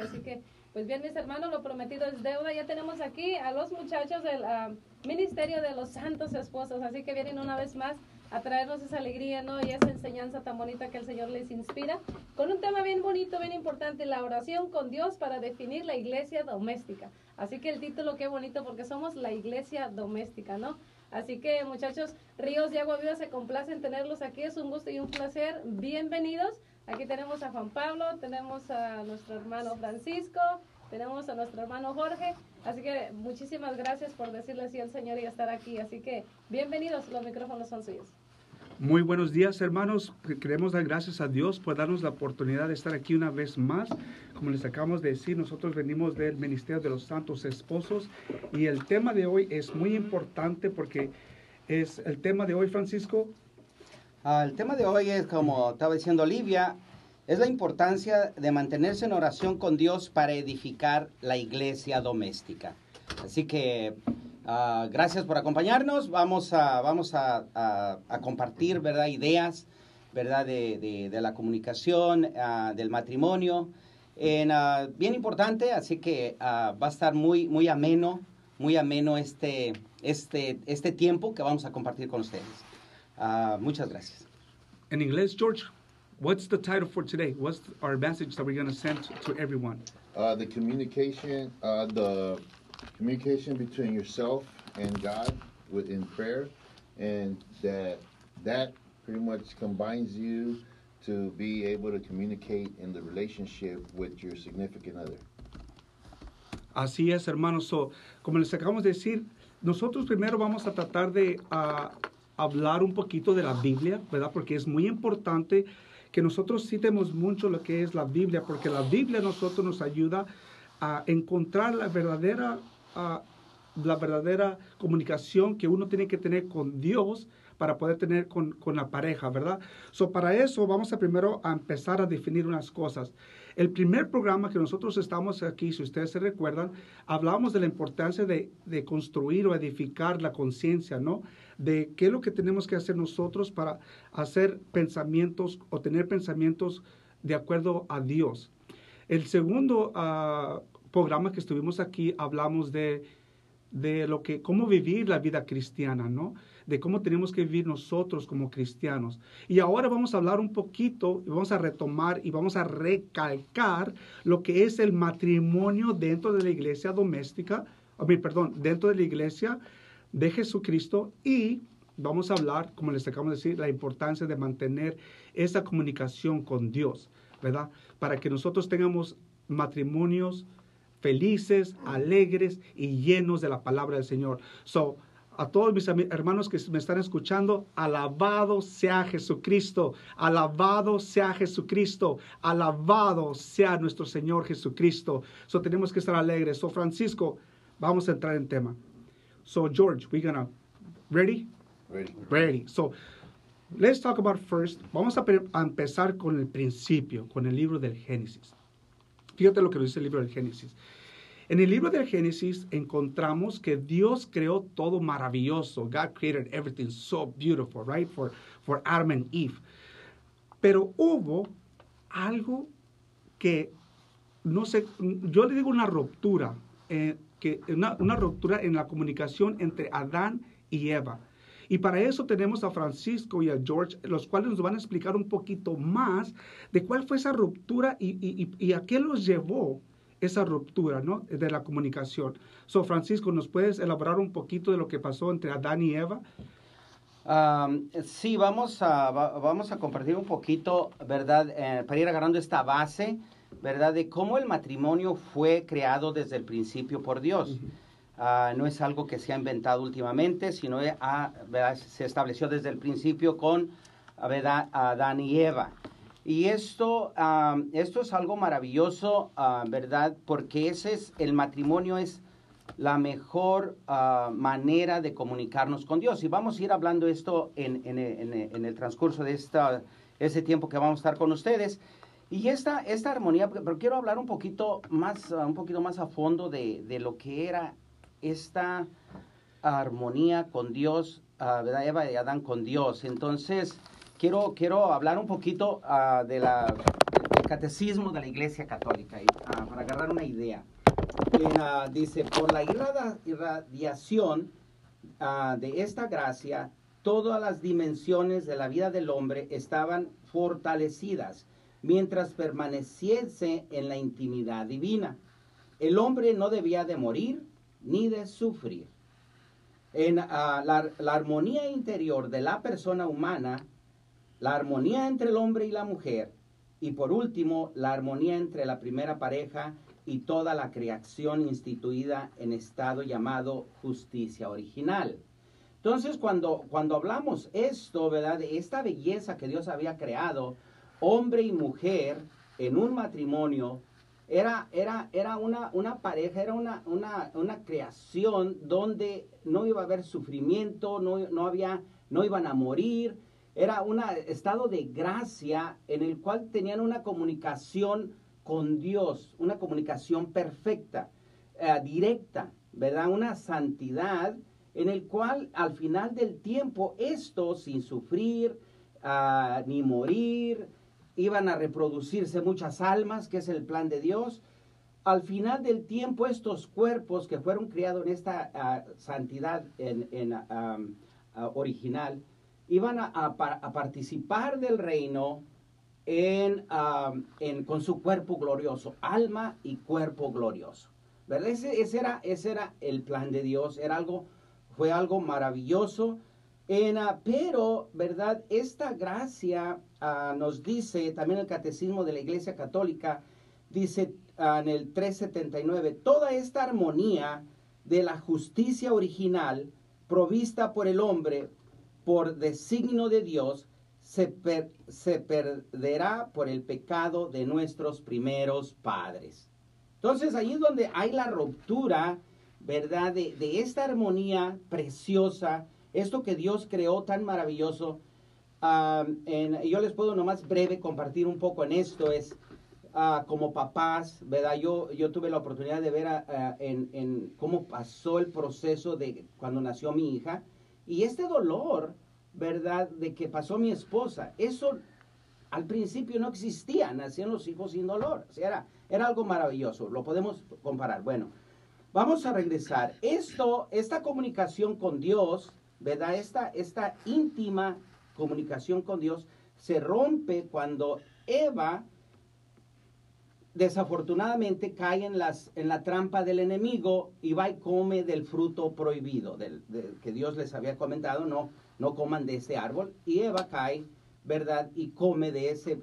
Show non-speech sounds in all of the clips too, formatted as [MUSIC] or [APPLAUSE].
Así que, pues bien, mis hermanos, lo prometido es deuda. Ya tenemos aquí a los muchachos del ah, Ministerio de los Santos Esposos. Así que vienen una vez más a traernos esa alegría, ¿no? Y esa enseñanza tan bonita que el Señor les inspira, con un tema bien bonito, bien importante, la oración con Dios para definir la iglesia doméstica. Así que el título qué bonito porque somos la iglesia doméstica, ¿no? Así que muchachos, Ríos y Agua Viva se complacen tenerlos aquí, es un gusto y un placer. Bienvenidos. Aquí tenemos a Juan Pablo, tenemos a nuestro hermano Francisco, tenemos a nuestro hermano Jorge. Así que muchísimas gracias por decirle así al Señor y estar aquí. Así que bienvenidos, los micrófonos son suyos. Muy buenos días, hermanos. Queremos dar gracias a Dios por darnos la oportunidad de estar aquí una vez más. Como les acabamos de decir, nosotros venimos del Ministerio de los Santos Esposos y el tema de hoy es muy importante porque es el tema de hoy, Francisco. Ah, el tema de hoy es, como estaba diciendo Olivia, es la importancia de mantenerse en oración con Dios para edificar la iglesia doméstica. Así que Ah, gracias por acompañarnos. Vamos a, vamos a, compartir, ¿verdad? Ideas, ¿verdad? De, de, la comunicación, uh, del matrimonio. En, uh, bien importante, así que va a estar muy, muy ameno, muy ameno este, este, este tiempo que vamos a compartir con ustedes. Ah, muchas gracias. En inglés, George, what's the title for today? What's our message that we're going to send to everyone? Uh, the communication, uh, the communication between yourself and God within prayer, and that that pretty much combines you to be able to communicate in the relationship with your significant other. Así es, hermanos. So, como les acabamos de decir, nosotros primero vamos a tratar de uh, hablar un poquito de la Biblia, ¿verdad? Porque es muy importante que nosotros citemos mucho lo que es la Biblia, porque la Biblia a nosotros nos ayuda a encontrar la verdadera la verdadera comunicación que uno tiene que tener con Dios para poder tener con, con, la pareja, ¿verdad? So, para eso vamos a primero a empezar a definir unas cosas. El primer programa que nosotros estamos aquí, si ustedes se recuerdan, hablábamos de la importancia de, de construir o edificar la conciencia, ¿no? De qué es lo que tenemos que hacer nosotros para hacer pensamientos o tener pensamientos de acuerdo a Dios. El segundo uh, programa que estuvimos aquí hablamos de, de lo que, cómo vivir la vida cristiana, ¿no? De cómo tenemos que vivir nosotros como cristianos. Y ahora vamos a hablar un poquito, vamos a retomar y vamos a recalcar lo que es el matrimonio dentro de la iglesia doméstica, perdón, dentro de la iglesia de Jesucristo y vamos a hablar, como les acabamos de decir, la importancia de mantener esa comunicación con Dios, ¿verdad? Para que nosotros tengamos matrimonios felices, alegres y llenos de la palabra del Señor. So, a todos mis hermanos que me están escuchando, alabado sea Jesucristo, alabado sea Jesucristo, alabado sea nuestro Señor Jesucristo. So tenemos que estar alegres. So Francisco, vamos a entrar en tema. So George, we gonna ready? Ready. Ready. So let's talk about first. Vamos a, a empezar con el principio, con el libro del Génesis. Fíjate lo que dice el libro del Génesis. En el libro del Génesis encontramos que Dios creó todo maravilloso. God created everything so beautiful, right? For, for Adam and Eve. Pero hubo algo que, no sé, yo le digo una ruptura, eh, una, ruptura en la comunicación entre Adán y Eva. Y para eso tenemos a Francisco y a George, los cuales nos van a explicar un poquito más de cuál fue esa ruptura y, a qué los llevó esa ruptura ¿no? de la comunicación. So, Francisco, ¿nos puedes elaborar un poquito de lo que pasó entre Adán y Eva? Sí, vamos a, vamos a compartir un poquito, ¿verdad? Eh, para ir agarrando esta base, ¿verdad? De cómo el matrimonio fue creado desde el principio por Dios. Uh, no es algo que se ha inventado últimamente, sino a, se estableció desde el principio con ¿verdad? Adán y Eva. Y esto, uh, esto es algo maravilloso, uh, ¿verdad? Porque ese es, el matrimonio es la mejor manera de comunicarnos con Dios. Y vamos a ir hablando esto en, en, en, en el transcurso de esta, ese tiempo que vamos a estar con ustedes. Y esta, esta armonía, pero quiero hablar un poquito más, un poquito más a fondo de, de lo que era esta armonía con Dios, uh, ¿verdad? Eva y Adán con Dios. Entonces, quiero, quiero hablar un poquito uh, de la, del Catecismo de la Iglesia Católica, ah, para agarrar una idea. En, ah, dice, por la irradiación ah, de esta gracia, todas las dimensiones de la vida del hombre estaban fortalecidas mientras permaneciese en la intimidad divina. El hombre no debía de morir ni de sufrir. En ah, la, la armonía interior de la persona humana, la armonía entre el hombre y la mujer, y por último, la armonía entre la primera pareja y toda la creación instituida en estado llamado justicia original. Entonces, cuando, cuando hablamos esto, ¿verdad? De esta belleza que Dios había creado, hombre y mujer en un matrimonio, era, era, era una, una pareja, era una, una, una creación donde no iba a haber sufrimiento, no, no, había, no iban a morir, era un estado de gracia en el cual tenían una comunicación con Dios, una comunicación perfecta, eh, directa, ¿verdad? Una santidad en el cual al final del tiempo esto sin sufrir ah, ni morir, iban a reproducirse muchas almas, que es el plan de Dios. Al final del tiempo estos cuerpos que fueron criados en esta ah, santidad en, en, ah, original, iban a, a pa- a participar del reino en, en- con su cuerpo glorioso, alma y cuerpo glorioso. ¿Verdad? Ese, ese era, ese era el plan de Dios, era algo, fue algo maravilloso. En, pero, ¿verdad? Esta gracia ah, nos dice, también el Catecismo de la Iglesia Católica, dice ah, en el 379, toda esta armonía de la justicia original provista por el hombre por designio de Dios se, se perderá por el pecado de nuestros primeros padres. Entonces ahí es donde hay la ruptura, ¿verdad? De esta armonía preciosa, esto que Dios creó tan maravilloso. Yo les puedo nomás breve compartir un poco en esto, es ah, como papás, ¿verdad? Yo, yo tuve la oportunidad de ver en, cómo pasó el proceso de cuando nació mi hija. Y este dolor, ¿verdad? De que pasó mi esposa, eso al principio no existía, nacían los hijos sin dolor. O era, era algo maravilloso, lo podemos comparar. Bueno, vamos a regresar. Esto, esta comunicación con Dios, ¿verdad? Esta, esta íntima comunicación con Dios se rompe cuando Eva desafortunadamente cae en, las, en la trampa del enemigo y va y come del fruto prohibido, del, que Dios les había comentado, no, no coman de ese árbol. Y Eva cae, ¿verdad? Y come de ese,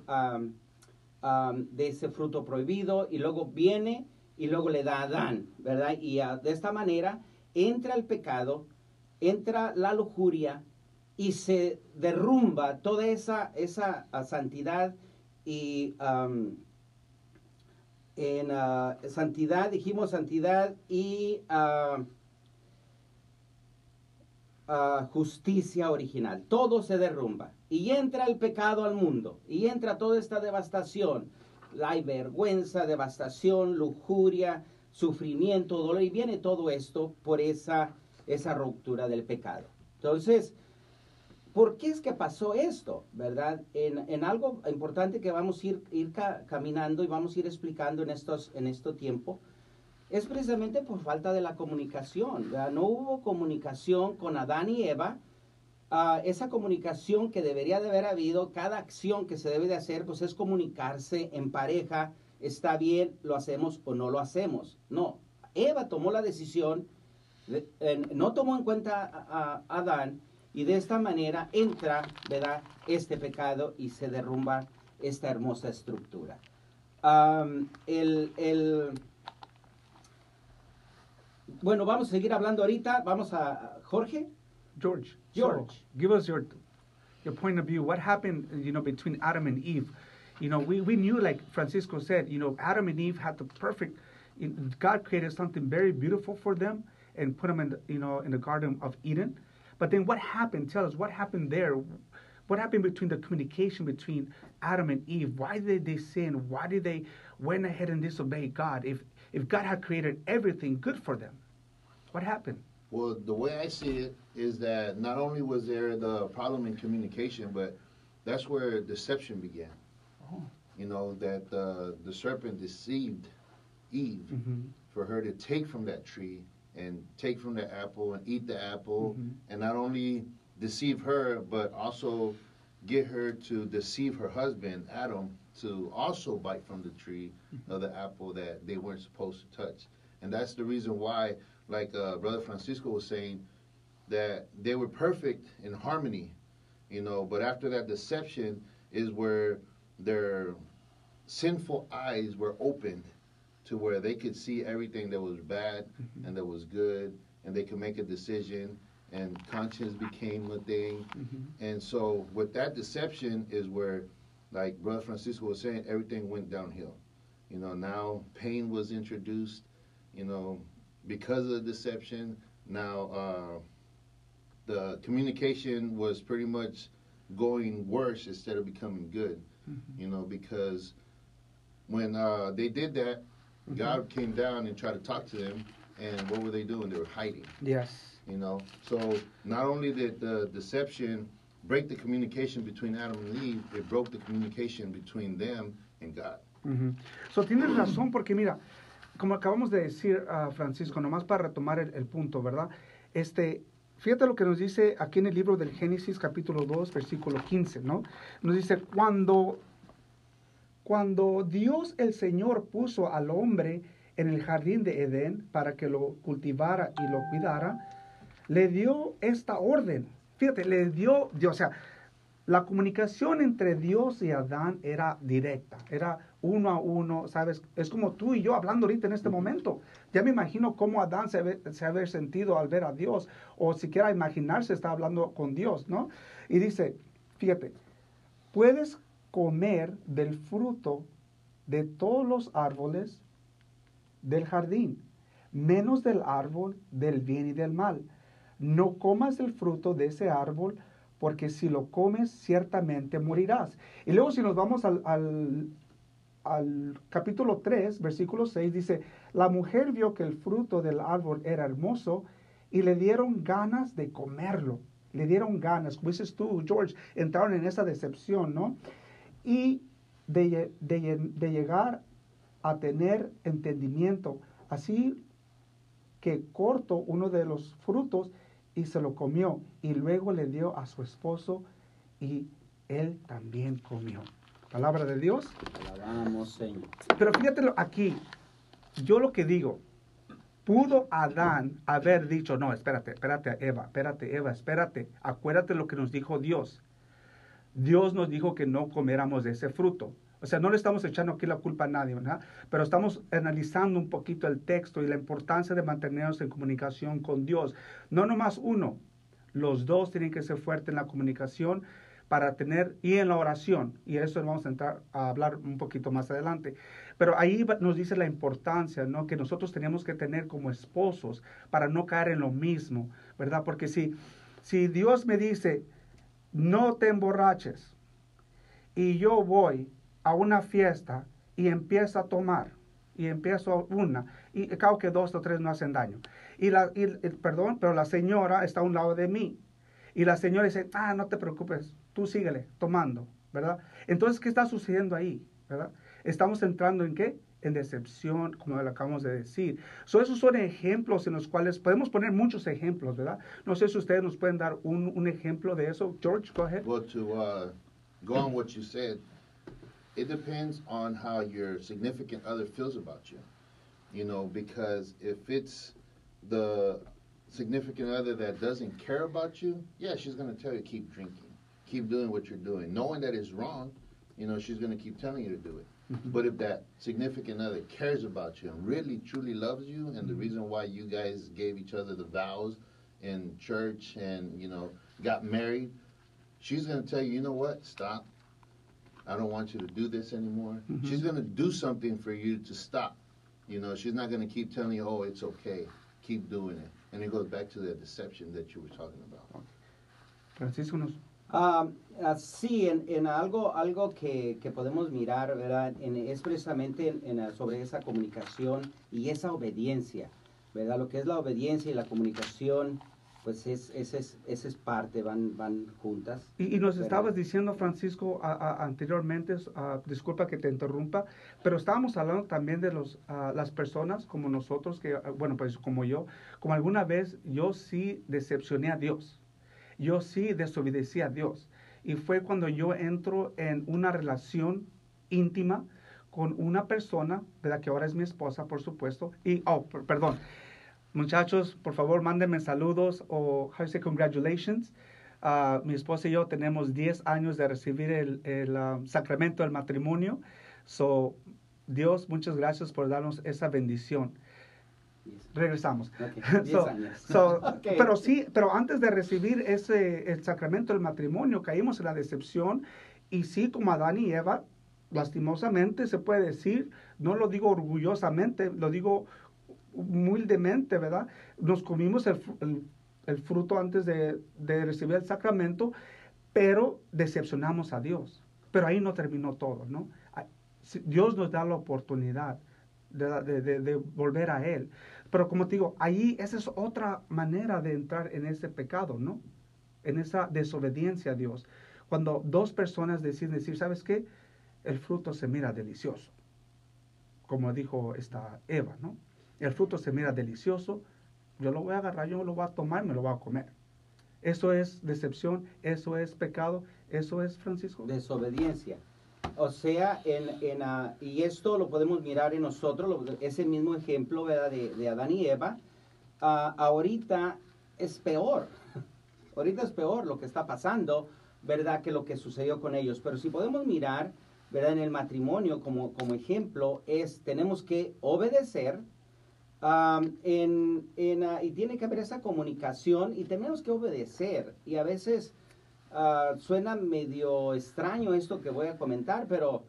de ese fruto prohibido y luego viene y luego le da a Adán, ¿verdad? Y de esta manera entra el pecado, entra la lujuria y se derrumba toda esa, esa ah, santidad y... en ah, santidad, dijimos santidad y ah, justicia original. Todo se derrumba. Y entra el pecado al mundo. Y entra toda esta devastación. La vergüenza, devastación, lujuria, sufrimiento, dolor. Y viene todo esto por esa, esa ruptura del pecado. Entonces, ¿Por qué es que pasó esto? ¿Verdad? En, en algo importante que vamos a ir, ir ca- caminando y vamos a ir explicando en, estos, en este tiempo, es precisamente por falta de la comunicación. No hubo comunicación con Adán y Eva. Ah, esa comunicación que debería de haber habido, cada acción que se debe de hacer, pues es comunicarse en pareja, está bien, lo hacemos o no lo hacemos. No, Eva tomó la decisión, de- no tomó en cuenta a, Adán, y de esta manera entra, ¿verdad?, este pecado y se derrumba esta hermosa estructura. El, el- bueno, vamos a seguir hablando ahorita. Vamos a Jorge. George, George. so give us your your point of view. What happened, you know, between Adam and Eve? You know, we, we knew, like Francisco said, you know, Adam and Eve had the perfect. God created something very beautiful for them and put them in, the, you know, in the Garden of Eden. But then, what happened? Tell us what happened there. What happened between the communication between Adam and Eve? Why did they sin? Why did they went ahead and disobey God? If if God had created everything good for them, what happened? Well, the way I see it is that not only was there the problem in communication, but that's where deception began. Oh. you know, that uh, the serpent deceived Eve Ujú. for her to take from that tree and take from the apple and eat the apple Mhm. and not only deceive her but also get her to deceive her husband Adam to also bite from the tree of the apple that they weren't supposed to touch. And that's the reason why like uh, brother Francisco was saying that they were perfect in harmony you know but after that deception is where their sinful eyes were opened to where they could see everything that was bad and that was good and they could make a decision and conscience became a thing. Ujú. and so with that deception is where like brother francisco was saying everything went downhill. You know now pain was introduced you know because of the deception. Now uh, the communication was pretty much going worse instead of becoming good. You know because when uh, they did that god came down and tried to talk to them and what were they doing they were hiding Yes. you know so not only did the deception break the communication between adam and eve it broke the communication between them and god. So, tienes razón porque mira, como acabamos de decir a Francisco, nomás para retomar el, el punto, ¿verdad? Este, fíjate lo que nos dice aquí en el libro del Génesis capítulo 2, versículo 15, ¿no? Nos dice, cuando, cuando Dios el Señor puso al hombre en el jardín de Edén para que lo cultivara y lo cuidara, le dio esta orden. Fíjate, le dio, Dios, o sea, la comunicación entre Dios y Adán era directa, era uno a uno, ¿sabes? Es como tú y yo hablando ahorita en este momento. Ya me imagino cómo Adán se, ve- se haber sentido al ver a Dios, o siquiera imaginarse está hablando con Dios, ¿no? Y dice, fíjate, puedes comer del fruto de todos los árboles del jardín, menos del árbol del bien y del mal. No comas el fruto de ese árbol, porque si lo comes ciertamente morirás. Y luego si nos vamos al, al, al capítulo 3, versículo 6, dice, la mujer vio que el fruto del árbol era hermoso y le dieron ganas de comerlo. Le dieron ganas, como dices tú, George, entraron en esa decepción, ¿no? Y de, de lle- de llegar a tener entendimiento. Así que cortó uno de los frutos y se lo comió y luego le dio a su esposo y él también comió. Palabra de Dios. Alabamos, Señor. Pero fíjate aquí, yo lo que digo, pudo Adán haber dicho, no, espérate, espérate, Eva, espérate, Eva, espérate, acuérdate lo que nos dijo Dios. Dios nos dijo que no comiéramos de ese fruto. O sea, no le estamos echando aquí la culpa a nadie, ¿verdad? Pero estamos analizando un poquito el texto y la importancia de mantenernos en comunicación con Dios. No nomás uno, los dos tienen que ser fuertes en la comunicación para tener y en la oración. Y eso vamos a entrar a hablar un poquito más adelante. Pero ahí nos dice la importancia, ¿no? Que nosotros tenemos que tener como esposos para no caer en lo mismo, ¿verdad? Porque si, si Dios me dice, no te emborraches, y yo voy a una fiesta y empiezo a tomar, y empiezo una, y creo que dos o tres no hacen daño. Y la, y, perdón, pero la señora está a un lado de mí. Y la señora dice, ah, no te preocupes, tú síguele tomando, ¿verdad? Entonces, ¿qué está sucediendo ahí? ¿Verdad? Estamos entrando en qué? En decepción, como lo acabamos de decir. So, esos son ejemplos en los cuales podemos poner muchos ejemplos, ¿verdad? No sé si ustedes nos pueden dar un, un ejemplo de eso. George, go ahead. Well, to uh, go on what you said, it depends on how your significant other feels about you. You know, because if it's the significant other that doesn't care about you, yeah, she's going to tell you keep drinking, keep doing what you're doing, knowing that it's wrong. You know, she's going to keep telling you to do it. But if that significant other cares about you and really truly loves you, and the reason why you guys gave each other the vows in church and you know got married, she's going to tell you, you know what, stop. I don't want you to do this anymore. Mhm. She's going to do something for you to stop. You know, she's not going to keep telling you, oh, it's okay, keep doing it. And it goes back to that deception that you were talking about. Francisco nos... Ah, sí, en, en algo, algo que, que podemos mirar, ¿verdad? En, es precisamente en- en, ah, sobre esa comunicación y esa obediencia, ¿verdad? Lo que es la obediencia y la comunicación pues es, es, es parte, van, van juntas. Y, y nos ¿verdad? estabas diciendo, Francisco, a- a- anteriormente, ah, disculpa que te interrumpa, pero estábamos hablando también de los, las personas como nosotros, que, bueno, pues como yo, como alguna vez yo sí decepcioné a Dios, yo sí desobedecí a Dios. Y fue cuando yo entro en una relación íntima con una persona, ¿verdad? Que ahora es mi esposa, por supuesto. Y, oh, per- perdón. Muchachos, por favor, mándenme saludos o, how say, congratulations. Ah, mi esposa y yo tenemos 10 años de recibir el, el, ah, sacramento del matrimonio. So, Dios, muchas gracias por darnos esa bendición. Regresamos. Ok, 10 [LAUGHS] So- años. so, [LAUGHS] Ok. Pero sí, pero antes de recibir ese, el sacramento del matrimonio, caímos en la decepción. Y sí, como Adán y Eva, lastimosamente se puede decir, no lo digo orgullosamente, lo digo humildemente, ¿verdad? Nos comimos el, el- el fruto antes de, de recibir el sacramento, pero decepcionamos a Dios. Pero ahí no terminó todo, ¿no? Dios nos da la oportunidad de- de- de volver a Él. Pero como te digo, ahí esa es otra manera de entrar en ese pecado, ¿no? En esa desobediencia a Dios. Cuando dos personas deciden decir, ¿sabes qué? El fruto se mira delicioso. Como dijo esta Eva, ¿no? El fruto se mira delicioso. Yo lo voy a agarrar, yo lo voy a tomar, me lo voy a comer. Eso es decepción, eso es pecado, eso es Francisco. desobediencia. O sea, en, en, ah, y esto lo podemos mirar en nosotros, lo- ese mismo ejemplo. De, de Adán y Eva. Ah, ahorita es peor. [LAUGHS] Ahorita es peor lo que está pasando, ¿verdad? Que lo que sucedió con ellos. Pero si podemos mirar, ¿verdad? En el matrimonio como, como ejemplo, es tenemos que obedecer. am, en, en, ah, y tiene que haber esa comunicación y tenemos que obedecer. Y a veces Ah, suena medio extraño esto que voy a comentar, pero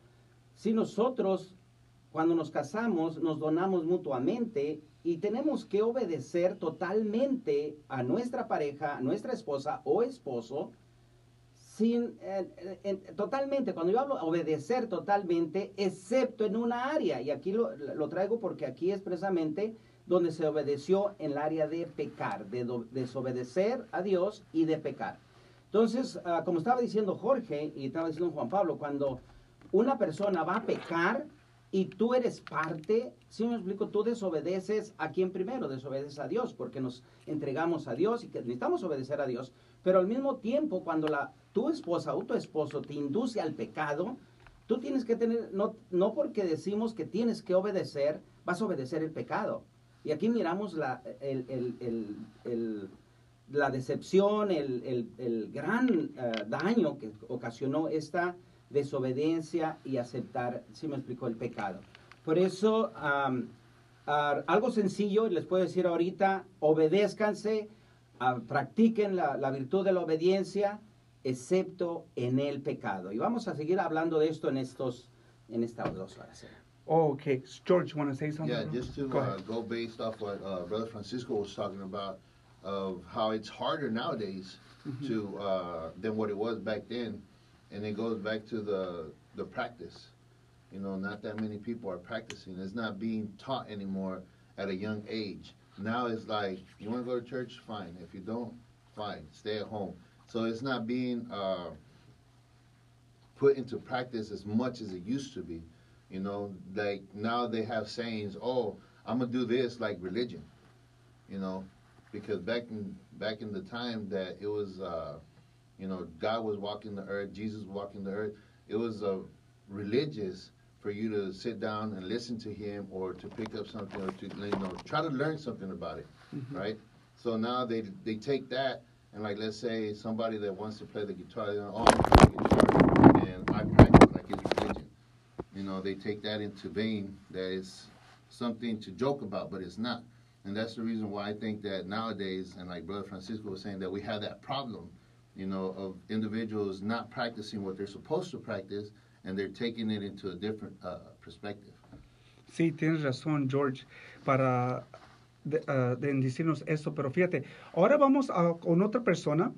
si nosotros cuando nos casamos nos donamos mutuamente y tenemos que obedecer totalmente a nuestra pareja, nuestra esposa o esposo, sin, eh, eh, en- totalmente, cuando yo hablo obedecer totalmente, excepto en una área, y aquí lo, lo traigo porque aquí es precisamente donde se obedeció en el área de pecar, de desobedecer a Dios y de pecar. Entonces, ah, como estaba diciendo Jorge y estaba diciendo Juan Pablo, cuando una persona va a pecar y tú eres parte, si me explico, tú desobedeces a quién primero, desobedeces a Dios, porque nos entregamos a Dios y que necesitamos obedecer a Dios, pero al mismo tiempo cuando la, tu esposa o tu esposo te induce al pecado, tú tienes que tener, no, no porque decimos que tienes que obedecer, vas a obedecer el pecado. Y aquí miramos la, el, el- el- el- la decepción, el, el- el gran eh, daño que ocasionó esta desobediencia y aceptar, si me explico, el pecado. Por eso, algo sencillo, les puedo decir ahorita, obedézcanse, practiquen la, la virtud de la obediencia, excepto en el pecado. Y vamos a seguir hablando de esto en, estos, en estas dos horas. Oh, okay. George, you want to say something? Yeah, just to Go uh, go based off what uh, Brother Francisco was talking about, of how it's harder nowadays to uh, than what it was back then, and it goes back to the the practice. You know, not that many people are practicing. It's not being taught anymore at a young age. Now it's like you want to go to church, fine. If you don't, fine. Stay at home. So it's not being uh, put into practice as much as it used to be. You know, like now they have sayings, "Oh, I'm gonna do this like religion," you know, because back in back in the time that it was, uh, you know, God was walking the earth, Jesus was walking the earth. It was uh, religious for you to sit down and listen to Him, or to pick up something, or to you know try to learn something about it, right? So now they they take that and like let's say somebody that wants to play the guitar, they're, oh, I'm play the guitar, and I practice like it's religion you know, they take that into vain that it's something to joke about, but it's not. And that's the reason why I think that nowadays, and like Brother Francisco was saying, that we have that problem, you know, of individuals not practicing what they're supposed to practice, and they're taking it into a different uh, perspective. Sí, tienes razón, George, para de- ah, de decirnos eso. Pero fíjate, ahora vamos a, con otra persona,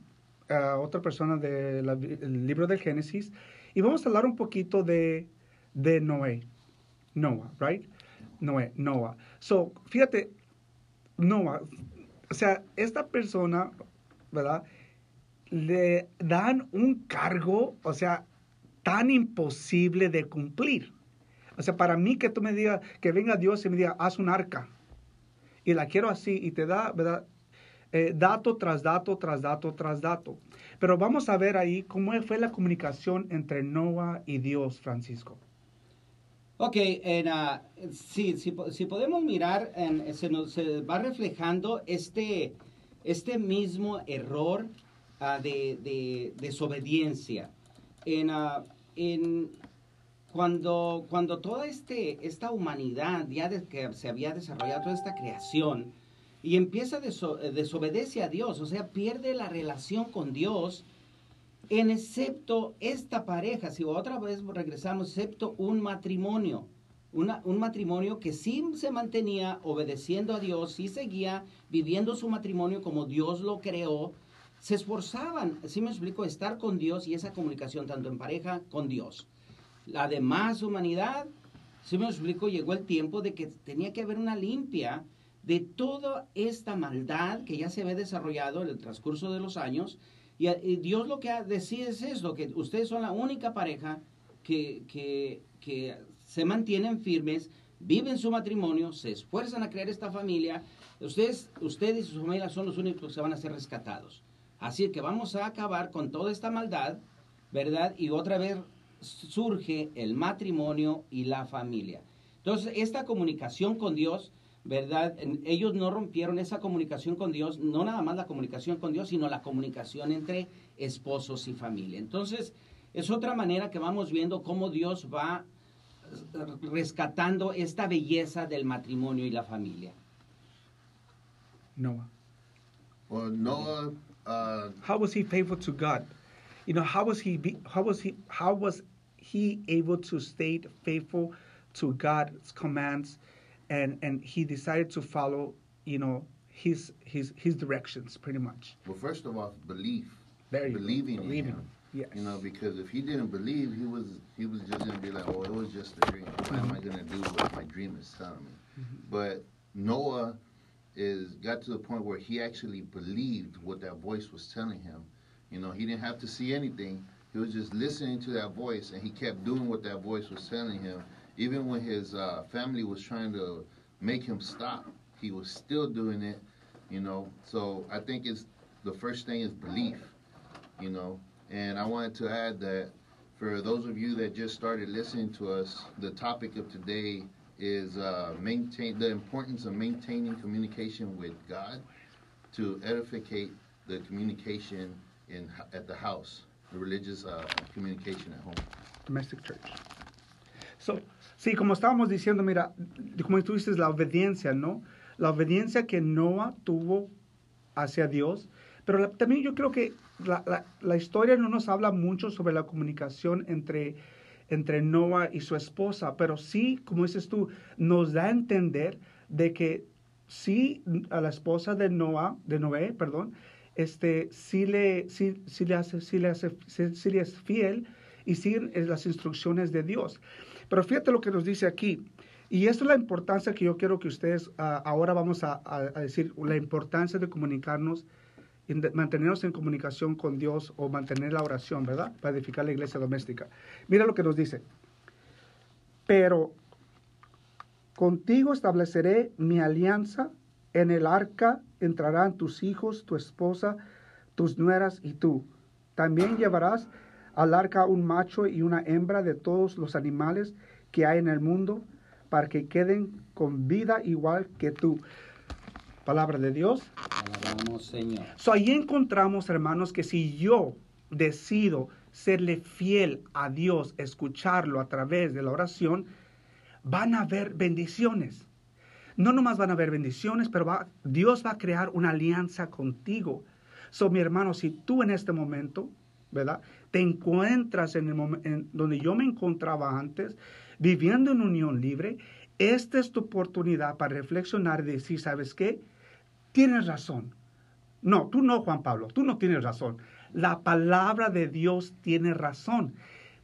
a otra persona del libro del Génesis, y vamos a hablar un poquito de, de Noé. Noah, right? Noé, Noah. So, fíjate, Noah, o sea, esta persona, ¿verdad? Le dan un cargo, o sea, tan imposible de cumplir. O sea, para mí que tú me digas, que venga Dios y me diga, haz un arca. Y la quiero así y te da, ¿verdad? Eh, dato tras dato, tras dato, tras dato. Pero vamos a ver ahí cómo fue la comunicación entre Noah y Dios, Francisco. Ok, en, ah, sí, po- si podemos mirar, en- se nos se va reflejando este, este mismo error ah, de, de desobediencia. En, ah, en- cuando, cuando toda este, esta humanidad, ya de que se había desarrollado toda esta creación, y empieza a deso- eh, a Dios, o sea, pierde la relación con Dios, en excepto esta pareja, si otra vez regresamos, excepto un matrimonio, una- un matrimonio que sí se mantenía obedeciendo a Dios, sí seguía viviendo su matrimonio como Dios lo creó, se esforzaban, si me explico, estar con Dios y esa comunicación tanto en pareja con Dios. La demás humanidad, si me explico, llegó el tiempo de que tenía que haber una limpia de toda esta maldad que ya se había desarrollado en el transcurso de los años. Y, y Dios lo que decide es esto, que ustedes son la única pareja que, que, que se mantienen firmes, viven su matrimonio, se esfuerzan a crear esta familia. Ustedes, ustedes y su familia son los únicos que se van a ser rescatados. Así que vamos a acabar con toda esta maldad, ¿verdad? Y otra vez surge el matrimonio y la familia. Entonces, esta comunicación con Dios, ¿verdad? Ellos no rompieron esa comunicación con Dios, no nada más la comunicación con Dios, sino la comunicación entre esposos y familia. Entonces, es otra manera que vamos viendo cómo Dios va eh, rescatando esta belleza del matrimonio y la familia. Noah. Well, Noah, uh, How was he faithful to God? You know, how was he be, how was he how was he able to stay faithful to God's commands and and he decided to follow, you know, his his his directions pretty much. well, first of all, belief. There you go. believing in Believing. him. Yes. You know, because if he didn't believe, he was he was just gonna be like, "Oh, it was just a dream. What am I mm-hmm. gonna do what my dream is telling me?" Mm-hmm. But Noah is got to the point where he actually believed what that voice was telling him. You know, he didn't have to see anything. He was just listening to that voice, and he kept doing what that voice was telling him. Even when his uh, family was trying to make him stop, he was still doing it. You know, so I think it's the first thing is belief. You know, and I wanted to add that for those of you that just started listening to us, the topic of today is uh, maintain the importance of maintaining communication with God to edificate the communication in at the house, the religious uh, communication at home. domestic church. So, sí, como estábamos diciendo, mira, como tú dices, la obediencia, ¿no? La obediencia que Noah tuvo hacia Dios, pero también yo creo que la, la- historia no nos habla mucho sobre la comunicación entre, entre Noah y su esposa, pero sí, como dices tú, nos da a entender de que sí a la esposa de Noah, de Noé, perdón, este, sí le, sí, sí le hace, sí le hace, sí le es fiel y siguen eh, las instrucciones de Dios. Pero fíjate lo que nos dice aquí. Y esto es la importancia que yo quiero que ustedes ah, ahora vamos a, decir, la importancia de comunicarnos, de- mantenernos en comunicación con Dios o mantener la oración, ¿verdad? Para edificar la iglesia doméstica. Mira lo que nos dice. Pero contigo estableceré mi alianza, en el arca entrarán tus hijos, tu esposa, tus nueras y tú. También llevarás al arca un macho y una hembra de todos los animales que hay en el mundo, para que queden con vida igual que tú. Palabra de Dios. Alabamos, Señor. So, ahí encontramos, hermanos, que si yo decido serle fiel a Dios, escucharlo a través de la oración, van a haber bendiciones. No nomás van a haber bendiciones, pero va- Dios va a crear una alianza contigo. So, mi hermano, si tú en este momento, ¿verdad? Te encuentras en el en donde yo me encontraba antes, viviendo en unión libre, esta es tu oportunidad para reflexionar y decir, ¿sabes qué? Tienes razón. No, tú no, Juan Pablo, tú no tienes razón. La palabra de Dios tiene razón.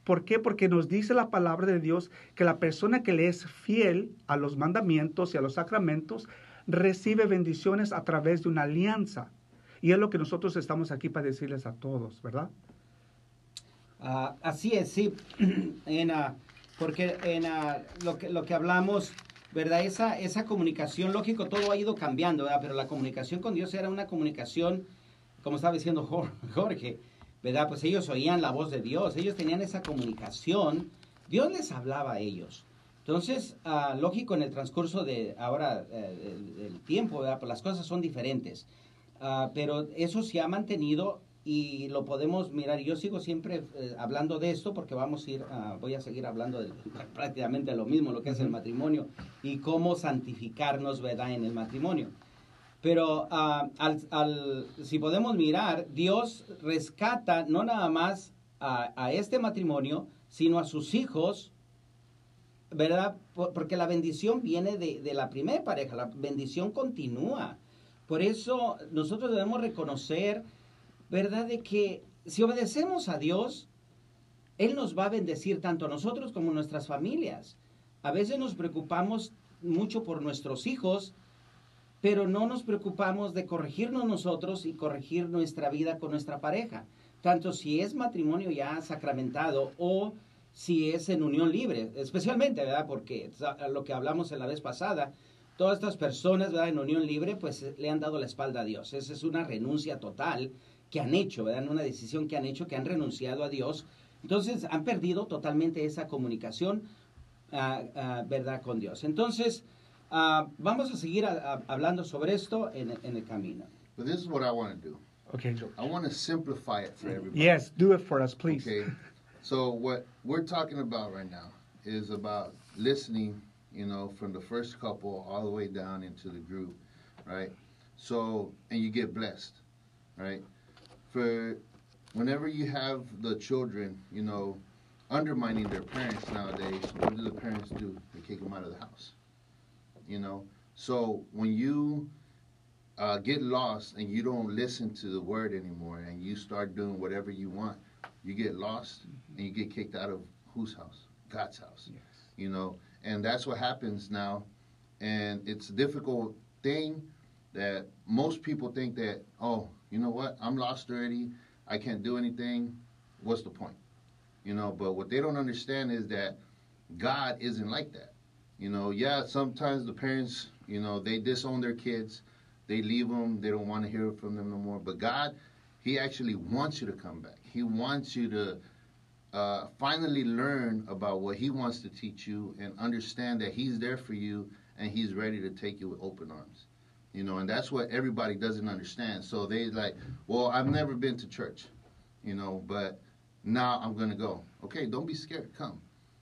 ¿Por qué? Porque nos dice la palabra de Dios que la persona que le es fiel a los mandamientos y a los sacramentos recibe bendiciones a través de una alianza. Y es lo que nosotros estamos aquí para decirles a todos, ¿verdad? Ah, así es, sí. [CLEARS THROAT] ah, porque ah, lo, que, lo que hablamos, ¿verdad? Esa, esa comunicación, lógico, todo ha ido cambiando, ¿verdad? Pero la comunicación con Dios era una comunicación, como estaba diciendo Jor- [LAUGHS] Jorge, ¿verdad? Pues ellos oían la voz de Dios, ellos tenían esa comunicación, Dios les hablaba a ellos. Entonces, ah, lógico, en el transcurso de ahora, eh, el, tiempo, ¿verdad? Pues las cosas son diferentes. Ah, pero eso se ha mantenido y lo podemos mirar. Yo sigo siempre eh, hablando de esto porque vamos a ir, ah, voy a seguir hablando de [LAUGHS] prácticamente lo mismo, lo que es el matrimonio y cómo santificarnos, ¿verdad?, en el matrimonio. Pero ah, al, al- si podemos mirar, Dios rescata no nada más a, a este matrimonio, sino a sus hijos, ¿verdad? Por- Porque la bendición viene de, de la primera pareja, la bendición continúa. Por eso nosotros debemos reconocer, ¿verdad? De que si obedecemos a Dios, Él nos va a bendecir tanto a nosotros como a nuestras familias. A veces nos preocupamos mucho por nuestros hijos, pero no nos preocupamos de corregirnos nosotros y corregir nuestra vida con nuestra pareja. Tanto si es matrimonio ya sacramentado o si es en unión libre, especialmente, ¿verdad? Porque lo que hablamos en la vez pasada, todas estas personas, ¿verdad? En unión libre, pues le han dado la espalda a Dios. Esa es una renuncia total que han hecho, ¿verdad? Una decisión que han hecho, que han renunciado a Dios. Entonces han perdido totalmente esa comunicación, ah, ah, ¿verdad? Con Dios. Entonces, ah, vamos a seguir a- a- hablando sobre esto en, en el camino. But this is what I want to do. Okay. I want to simplify it for everybody. Yes, do it for us, please. Okay. So what we're talking about right now is about listening, you know, from the first couple all the way down into the group, right? So and you get blessed, right? For whenever you have the children, you know, undermining their parents nowadays, what do the parents do? They kick them out of the house. You know. So when you uh, get lost and you don't listen to the word anymore, and you start doing whatever you want, you get lost and you get kicked out of whose house? God's house. Yes. You know, and that's what happens now. And it's a difficult thing that most people think that, oh, you know what? I'm lost already. I can't do anything. What's the point? You know, but what they don't understand is that God isn't like that. You know, yeah, sometimes the parents, you know, they disown their kids. They leave them. They don't want to hear from them no more. But God, He actually wants you to come back. He wants you to uh, finally learn about what He wants to teach you and understand that He's there for you and He's ready to take you with open arms. You know, and that's what everybody doesn't understand. So they like, well, I've never been to church, you know, but now I'm gonna go. Okay, don't be scared. Come,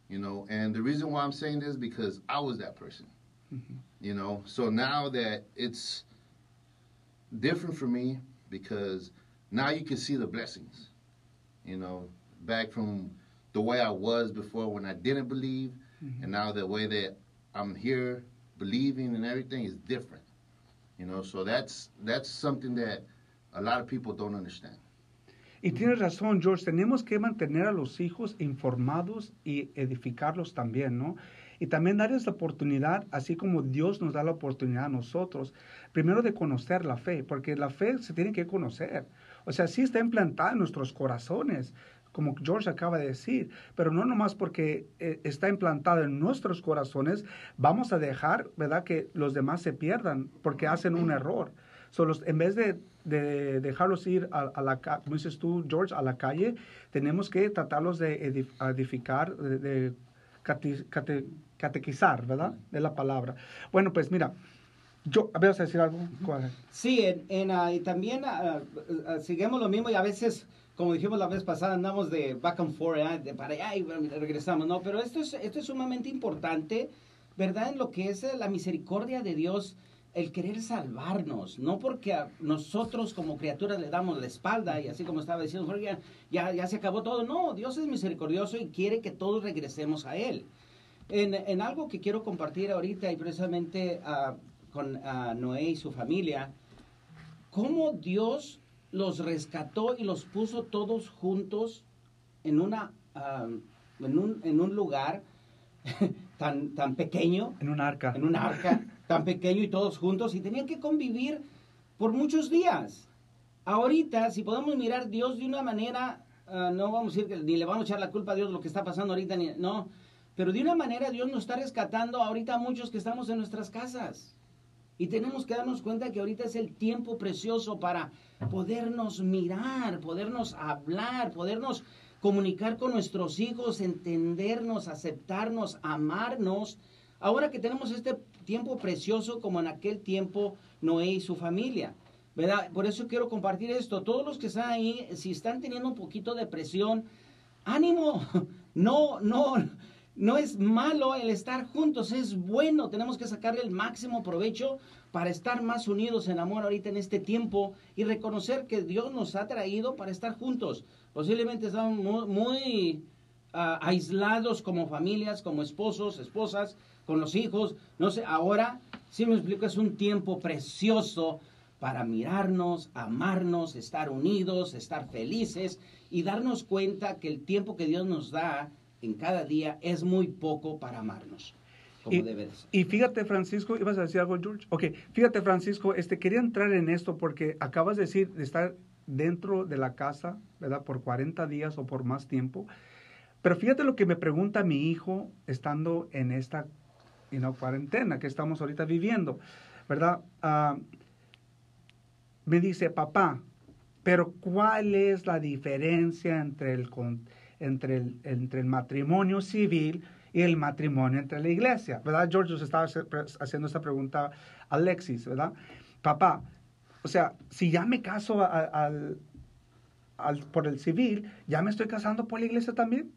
you know. And the reason why I'm saying this is because I was that person. Mm-hmm. You know, so now that it's different for me because now you can see the blessings. You know, back from the way I was before when I didn't believe, mm-hmm. and now the way that I'm here believing and everything is different. You know, so that's that's something that a lot of people don't understand. Y tienes razón, George, tenemos que mantener a los hijos informados y edificarlos también, ¿no? Y también darles la oportunidad, así como Dios nos da la oportunidad a nosotros, primero de conocer la fe, porque la fe se tiene que conocer. O sea, sí está implantada en nuestros corazones, como George acaba de decir, pero no nomás porque eh, está implantada en nuestros corazones, vamos a dejar, ¿verdad?, que los demás se pierdan porque hacen un error. So, los- en vez de, de dejarlos ir a, a la como dices tú, George, a la calle, tenemos que tratarlos de edif- edificar, de, de cate- cate- catequizar, ¿verdad? De la palabra. Bueno, pues mira, yo, ¿vas a decir algo? ¿Cuál? Sí, en, en, ah, y también seguimos lo mismo y a veces, como dijimos la vez pasada, andamos de back and forth, ¿eh? de para allá y regresamos, ¿no? Pero esto es, esto es sumamente importante, ¿verdad? En lo que es eh, la misericordia de Dios, el querer salvarnos, no porque a nosotros como criaturas le damos la espalda y así como estaba diciendo Jorge, ya, ya, ya se acabó todo, no, Dios es misericordioso y quiere que todos regresemos a Él. En, en algo que quiero compartir ahorita y precisamente ah, con ah, Noé y su familia, cómo Dios los rescató y los puso todos juntos en, una, ah, en, un, en un lugar [LAUGHS] tan, tan pequeño, En un arca. en un arca, tan pequeño y todos juntos y tenían que convivir por muchos días. Ahorita, si podemos mirar Dios de una manera, ah, no vamos a decir que ni le vamos a echar la culpa a Dios lo que está pasando ahorita, ni, no, pero de una manera Dios nos está rescatando ahorita a muchos que estamos en nuestras casas. Y tenemos que darnos cuenta que ahorita es el tiempo precioso para podernos mirar, podernos hablar, podernos comunicar con nuestros hijos, entendernos, aceptarnos, amarnos. Ahora que tenemos este tiempo precioso como en aquel tiempo Noé y su familia. ¿Verdad? Por eso quiero compartir esto. Todos los que están ahí, si están teniendo un poquito de presión, ánimo. [LAUGHS] No, no, no es malo el estar juntos, es bueno. Tenemos que sacarle el máximo provecho para estar más unidos en amor ahorita en este tiempo y reconocer que Dios nos ha traído para estar juntos. Posiblemente estamos muy, ah, aislados como familias, como esposos, esposas, con los hijos. No sé, ahora, si me explico, es un tiempo precioso para mirarnos, amarnos, estar unidos, estar felices y darnos cuenta que el tiempo que Dios nos da en cada día es muy poco para amarnos. Como Y, debe de ser. y fíjate, Francisco, ¿ibas a decir algo, George? Ok, fíjate, Francisco, este, quería entrar en esto porque acabas de decir de estar dentro de la casa, ¿verdad? Por 40 días o por más tiempo. Pero fíjate lo que me pregunta mi hijo estando en esta you know, cuarentena que estamos ahorita viviendo, ¿verdad? Ah, me dice, papá, pero ¿cuál es la diferencia entre el, entre el, entre el matrimonio civil y el matrimonio entre la iglesia? ¿Verdad? George nos estaba haciendo esta pregunta a Alexis, ¿verdad? Papá, o sea, si ya me caso a- a- por el civil, ¿ya me estoy casando por la iglesia también?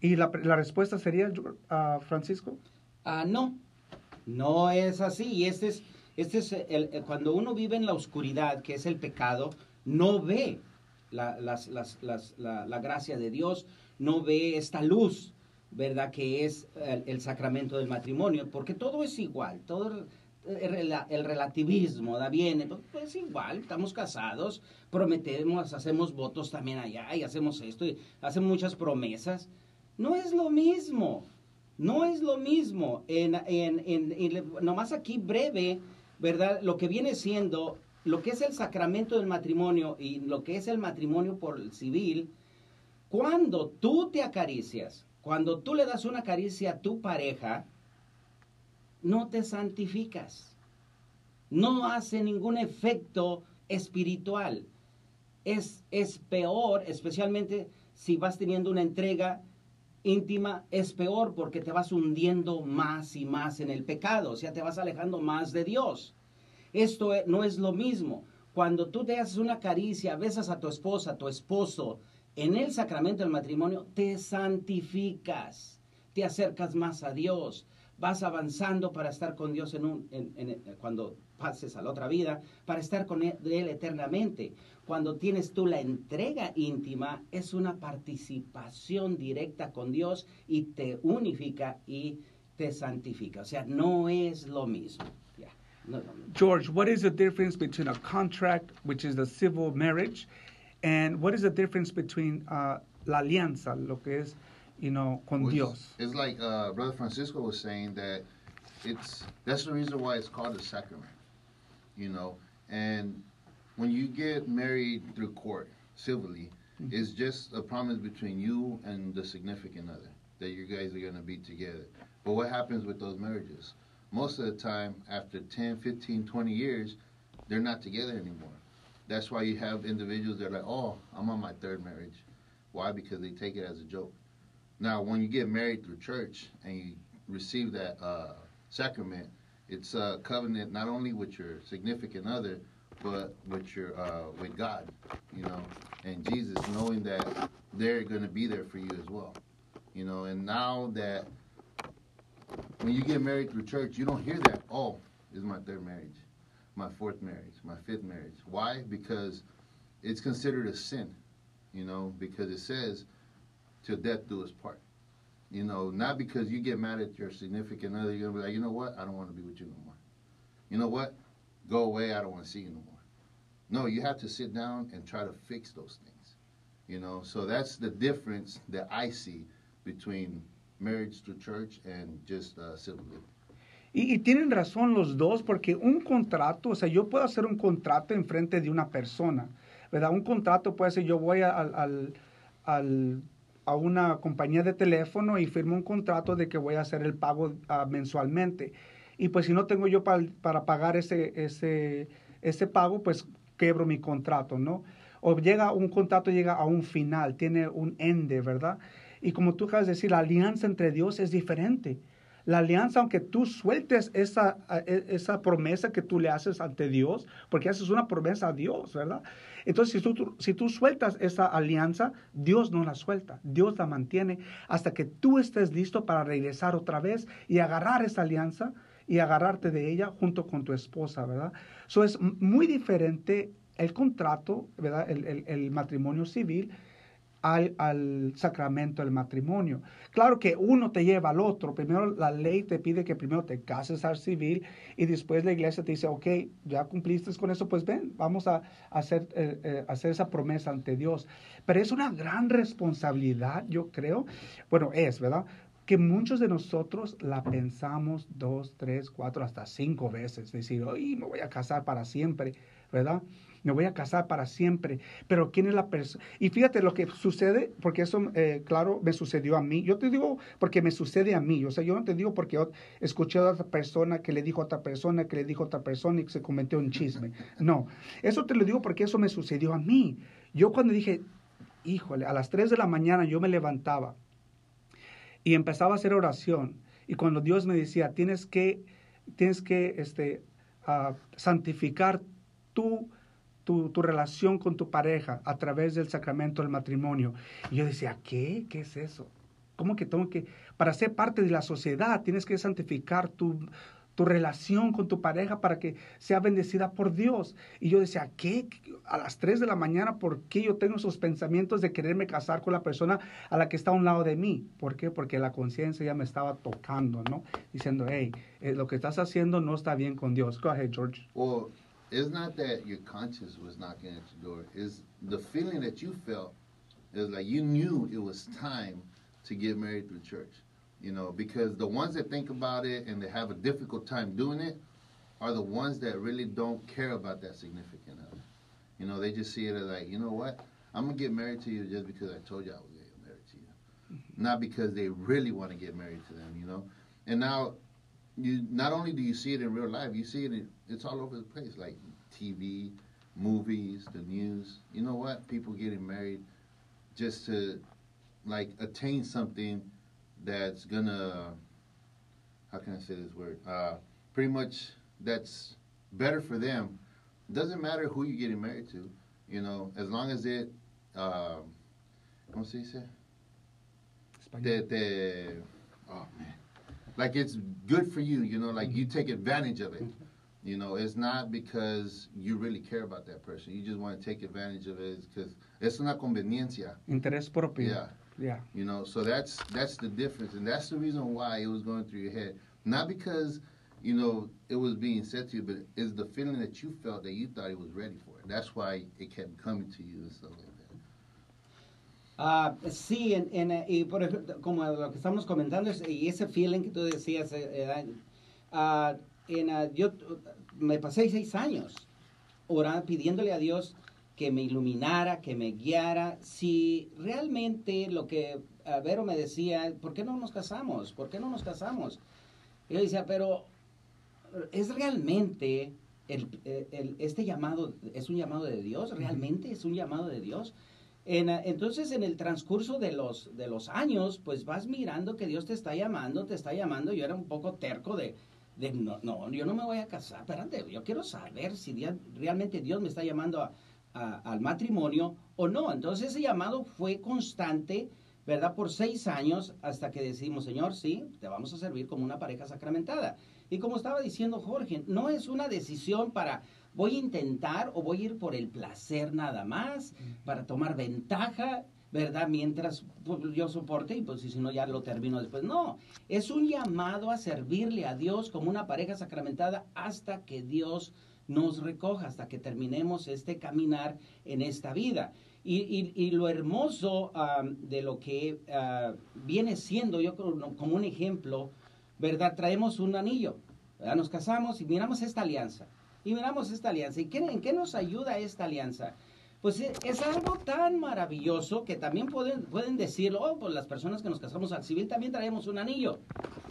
Y la, la respuesta sería, ah, Francisco. Ah, no, no es así. Y este es, este es el- cuando uno vive en la oscuridad, que es el pecado, no ve la, las- las- la- la gracia de Dios, no ve esta luz, ¿verdad? Que es el, sacramento del matrimonio, porque todo es igual, todo el, el rela- el relativismo da bien, pues es igual, estamos casados, prometemos, hacemos votos también allá y hacemos esto y hacemos muchas promesas. No es lo mismo. No es lo mismo. En, en, en, en- nomás aquí breve, ¿verdad? Lo que viene siendo, lo que es el sacramento del matrimonio y lo que es el matrimonio por el civil, cuando tú te acaricias, cuando tú le das una caricia a tu pareja, no te santificas. No hace ningún efecto espiritual. Es, es peor, especialmente si vas teniendo una entrega íntima, es peor porque te vas hundiendo más y más en el pecado, o sea, te vas alejando más de Dios. Esto e- no es lo mismo. Cuando tú te haces una caricia, besas a tu esposa, a tu esposo, en el sacramento del matrimonio, te santificas, te acercas más a Dios, vas avanzando para estar con Dios en un, en- en- cuando pases a la otra vida, para estar con él, de él eternamente. Cuando tienes tú la entrega íntima, es una participación directa con Dios y te unifica y te santifica. O sea, no es lo mismo. George, what is the difference between a contract, which is the civil marriage, and what is the difference between uh, la alianza, lo que es, you know, con Which- Dios? It's like uh, Brother Francisco was saying that it's that's the reason why it's called a sacrament, you know. And when you get married through court civilly, it's just a promise between you and the significant other that you guys are going to be together. But what happens with those marriages? Most of the time, after 10, 15, 20 years, they're not together anymore. That's why you have individuals that are like, oh, I'm on my third marriage. Why? Because they take it as a joke. Now, when you get married through church and you receive that uh, sacrament, it's a covenant not only with your significant other, but with your uh, with God, you know, and Jesus, knowing that they're going to be there for you as well, you know. And now that when you get married through church, you don't hear that. Oh, is my third marriage, my fourth marriage, my fifth marriage. Why? Because it's considered a sin, you know, because it says till death do us part. You know, not because you get mad at your significant other, you're gonna be like, you know what, I don't want to be with you no more. You know what, go away, I don't want to see you no more. No, you have to sit down and try to fix those things. You know, so that's the difference that I see between marriage to church and just uh. Y, y tienen razón los dos, porque un contrato, o sea, yo puedo hacer un contrato en frente de una persona, ¿verdad? Un contrato puede ser, yo voy al, al, al a una compañía de teléfono y firmo un contrato de que voy a hacer el pago uh, mensualmente. Y pues si no tengo yo para, para pagar ese, ese, ese pago, pues quebro mi contrato, ¿no? O llega un contrato, llega a un final, tiene un ende, ¿verdad? Y como tú acabas de decir, la alianza entre Dios es diferente. La alianza, aunque tú sueltes esa, e, esa promesa que tú le haces ante Dios, porque haces una promesa a Dios, ¿verdad? Entonces, si tú, si tú sueltas esa alianza, Dios no la suelta, Dios la mantiene hasta que tú estés listo para regresar otra vez y agarrar esa alianza y agarrarte de ella junto con tu esposa, ¿verdad? Eso es muy diferente el contrato, ¿verdad? El, el, el matrimonio civil al, al, sacramento del matrimonio. Claro que uno te lleva al otro. Primero la ley te pide que primero te cases al civil y después la iglesia te dice, ok, ya cumpliste con eso, pues ven, vamos a hacer, eh, eh, hacer esa promesa ante Dios. Pero es una gran responsabilidad, yo creo. Bueno, es, ¿verdad? que muchos de nosotros la pensamos dos, tres, cuatro, hasta cinco veces. Decir, oye, me voy a casar para siempre, ¿verdad? Me voy a casar para siempre. Pero ¿quién es la persona? Y fíjate lo que sucede, porque eso, eh, claro, me sucedió a mí. Yo te digo porque me sucede a mí. O sea, yo no te digo porque escuché a otra persona que le dijo a otra persona, que le dijo a otra persona y que se cometió un chisme. No, eso te lo digo porque eso me sucedió a mí. Yo cuando dije, híjole, a las 3 de la mañana yo me levantaba y empezaba a hacer oración. Y cuando Dios me decía, tienes que, tienes que este, uh, santificar tu tu, tu, relación con tu pareja a través del sacramento del matrimonio. Y yo decía, ¿qué? ¿Qué es eso? ¿Cómo que tengo que, para ser parte de la sociedad, tienes que santificar tu, tu relación con tu pareja para que sea bendecida por Dios? Y yo decía, ¿qué? A las 3 de la mañana, ¿por qué yo tengo esos pensamientos de quererme casar con la persona a la que está a un lado de mí? ¿Por qué? Porque la conciencia ya me estaba tocando, ¿no? Diciendo, hey, eh, lo que estás haciendo no está bien con Dios. Go ahead, George. It's not that your conscience was knocking at your door. Is the feeling that you felt is like you knew it was time to get married through church. You know, because the ones that think about it and they have a difficult time doing it are the ones that really don't care about that significant other. You know, they just see it as like, you know what? I'm gonna get married to you just because I told you I was gonna get married to you, mm-hmm. not because they really want to get married to them. You know, and now you not only do you see it in real life, you see it in, it's all over the place, like TV, movies, the news. You know what? People getting married just to like attain something that's gonna how can I say this word? Uh, pretty much that's better for them. Doesn't matter who you're getting married to, you know, as long as it um, ¿cómo se dice? Te, te, oh man like it's good for you, you know, like you mm-hmm. take advantage of it. You know, it's not because you really care about that person. You just want to take advantage of it because it's una conveniencia. Interés propio. Yeah. Yeah. You know, so that's that's the difference, and that's the reason why it was going through your head. Not because you know it was being said to you, but it's the feeling that you felt that you thought he was ready for it. That's why it kept coming to you and stuff like that. Uh, sí, en, en, y por ejemplo, como lo que estamos comentando, y ese feeling que tú decías, eh, uh, en, uh, yo me pasé seis años orando, pidiéndole a Dios que me iluminara, que me guiara, si realmente lo que Vero me decía, ¿por qué no nos casamos? ¿Por qué no nos casamos? Y yo decía, pero es realmente el, el, este llamado, es un llamado de Dios, realmente es un llamado de Dios. En, entonces, en el transcurso de los, de los años, pues vas mirando que Dios te está llamando, te está llamando. Yo era un poco terco de, de no, no, yo no me voy a casar, espérate, yo quiero saber si realmente Dios me está llamando al matrimonio o no. Entonces ese llamado fue constante, ¿verdad? Por seis años hasta que decidimos, Señor, sí, te vamos a servir como una pareja sacramentada. Y como estaba diciendo Jorge, no es una decisión para voy a intentar o voy a ir por el placer nada más, para tomar ventaja, ¿verdad? Mientras pues, yo soporte y pues si no ya lo termino después. No, es un llamado a servirle a Dios como una pareja sacramentada hasta que Dios nos recoja, hasta que terminemos este caminar en esta vida. Y, y, lo hermoso de lo que uh, viene siendo, yo como un ejemplo, ¿verdad? Traemos un anillo ¿verdad? Nos casamos y miramos esta alianza. Y miramos esta alianza. ¿Y qué, en qué nos ayuda esta alianza? Pues e- es algo tan maravilloso que también pueden, pueden decirlo, oh, pues las personas que nos casamos al civil también traemos un anillo.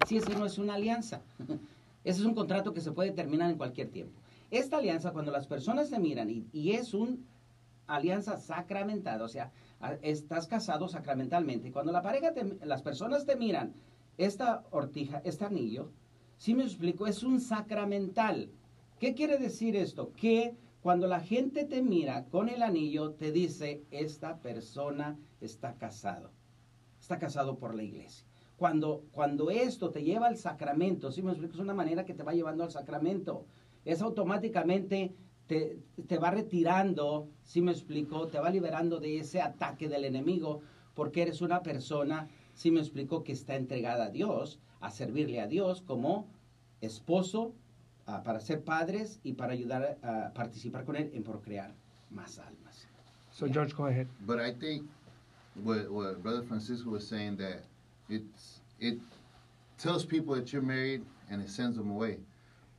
Si ese no es una alianza. [LAUGHS] Ese es un contrato que se puede terminar en cualquier tiempo. Esta alianza, cuando las personas se miran y, y es una alianza sacramentada, o sea, estás casado sacramentalmente, cuando la pareja, te- las personas te miran, esta ortija, este anillo, si me explico, es un sacramental. ¿Qué quiere decir esto? Que cuando la gente te mira con el anillo, te dice, esta persona está casado, está casado por la iglesia. Cuando, cuando esto te lleva al sacramento, si me explico, es una manera que te va llevando al sacramento. Es automáticamente te, te va retirando, si me explico, te va liberando de ese ataque del enemigo, porque eres una persona, si me explico, que está entregada a Dios, a servirle a Dios como esposo, ah, para ser padres y para ayudar a participar con Él en procrear más almas. So George, go ahead. But I think what, what Brother Francisco was saying that it's it tells people that you're married and it sends them away.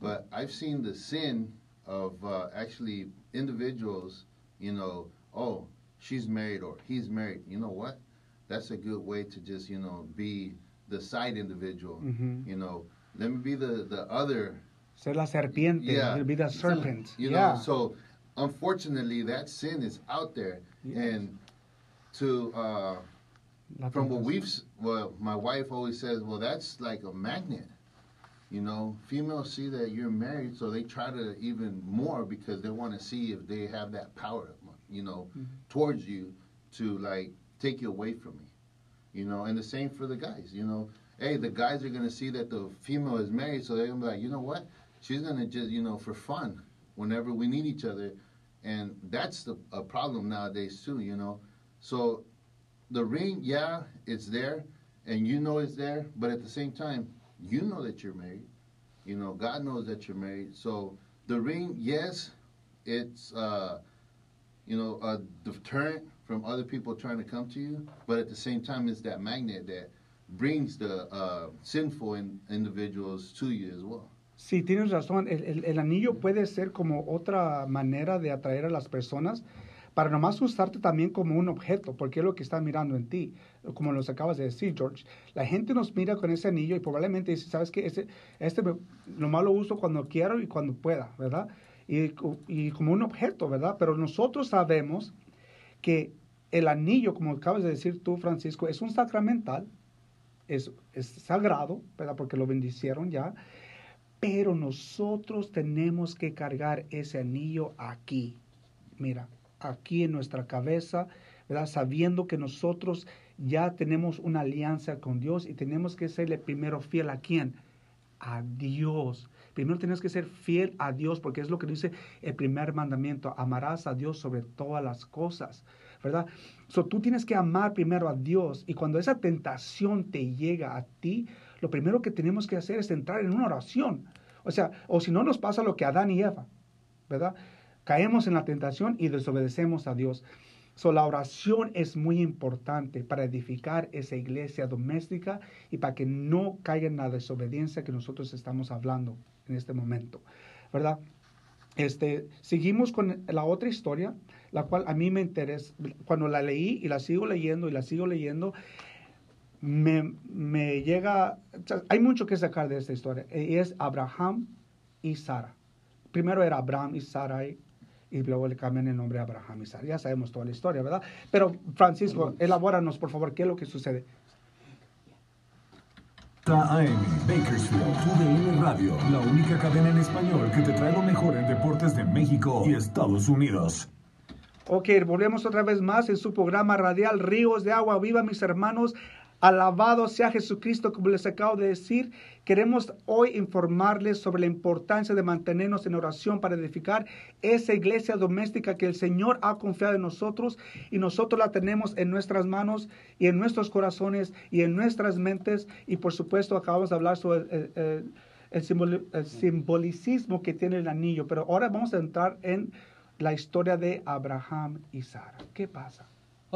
But I've seen the sin of uh, actually individuals, you know, oh, she's married or he's married. You know what? That's a good way to just, you know, be the side individual. Mhm. You know, let me be the, the other Ser la serpiente, Yeah. be the serpent. you yeah. so unfortunately, that sin is out there, Yes. and to uh, from what we've, well, my wife always says, well, that's like a magnet. You know, females see that you're married, so they try to even more because they want to see if they have that power, you know, Mm-hmm. towards you to like take you away from me. You know, and the same for the guys. You know, hey, the guys are gonna see that the female is married, so they're gonna be like, you know what? She's gonna just, you know, for fun, whenever we need each other, and that's the a problem nowadays too. You know, so the ring, yeah, it's there, and you know it's there, but at the same time, you know that you're married. You know, God knows that you're married. So the ring, yes, it's uh, you know a deterrent from other people trying to come to you, but at the same time, it's that magnet that brings the uh, sinful in, individuals to you as well. Sí, tienes razón. El, el- el anillo puede ser como otra manera de atraer a las personas para nomás usarte también como un objeto, porque es lo que están mirando en ti, como nos acabas de decir, George. La gente nos mira con ese anillo y probablemente dice, ¿sabes qué? Este, este nomás lo uso cuando quiero y cuando pueda, ¿verdad? Y, y como un objeto, ¿verdad? Pero nosotros sabemos que el anillo, como acabas de decir tú, Francisco, es un sacramental, es, es sagrado, ¿verdad? Porque lo bendicieron ya. Pero nosotros tenemos que cargar ese anillo aquí. Mira, aquí en nuestra cabeza, ¿verdad? Sabiendo que nosotros ya tenemos una alianza con Dios y tenemos que serle primero fiel a quién? A Dios. Primero tienes que ser fiel a Dios porque es lo que dice el primer mandamiento. Amarás a Dios sobre todas las cosas, ¿verdad? So, tú tienes que amar primero a Dios y cuando esa tentación te llega a ti, lo primero que tenemos que hacer es entrar en una oración. O sea, o si no nos pasa lo que Adán y Eva, ¿verdad? Caemos en la tentación y desobedecemos a Dios. So, la oración es muy importante para edificar esa iglesia doméstica y para que no caiga en la desobediencia que nosotros estamos hablando en este momento, ¿verdad? Este, seguimos con la otra historia, la cual a mí me interesa. Cuando la leí y la sigo leyendo y la sigo leyendo, me, me llega, hay mucho que sacar de esta historia. Y es Abraham y Sara. Primero era Abraham y Sara y, luego le cambian el nombre a Abraham y Sara. Ya sabemos toda la historia, ¿verdad? Pero Francisco, elabóranos por favor, ¿qué es lo que sucede? AM, Bakersfield, UDN Radio, la única cadena en español que te trae lo mejor en deportes de México y Estados Unidos. Ok, volvemos otra vez más en su programa radial Ríos de Agua Viva, mis hermanos. Alabado sea Jesucristo, como les acabo de decir. Queremos hoy informarles sobre la importancia de mantenernos en oración para edificar esa iglesia doméstica que el Señor ha confiado en nosotros y nosotros la tenemos en nuestras manos y en nuestros corazones y en nuestras mentes. Y por supuesto, acabamos de hablar sobre el, el- el simboli- el simbolicismo que tiene el anillo, pero ahora vamos a entrar en la historia de Abraham y Sara. ¿Qué pasa?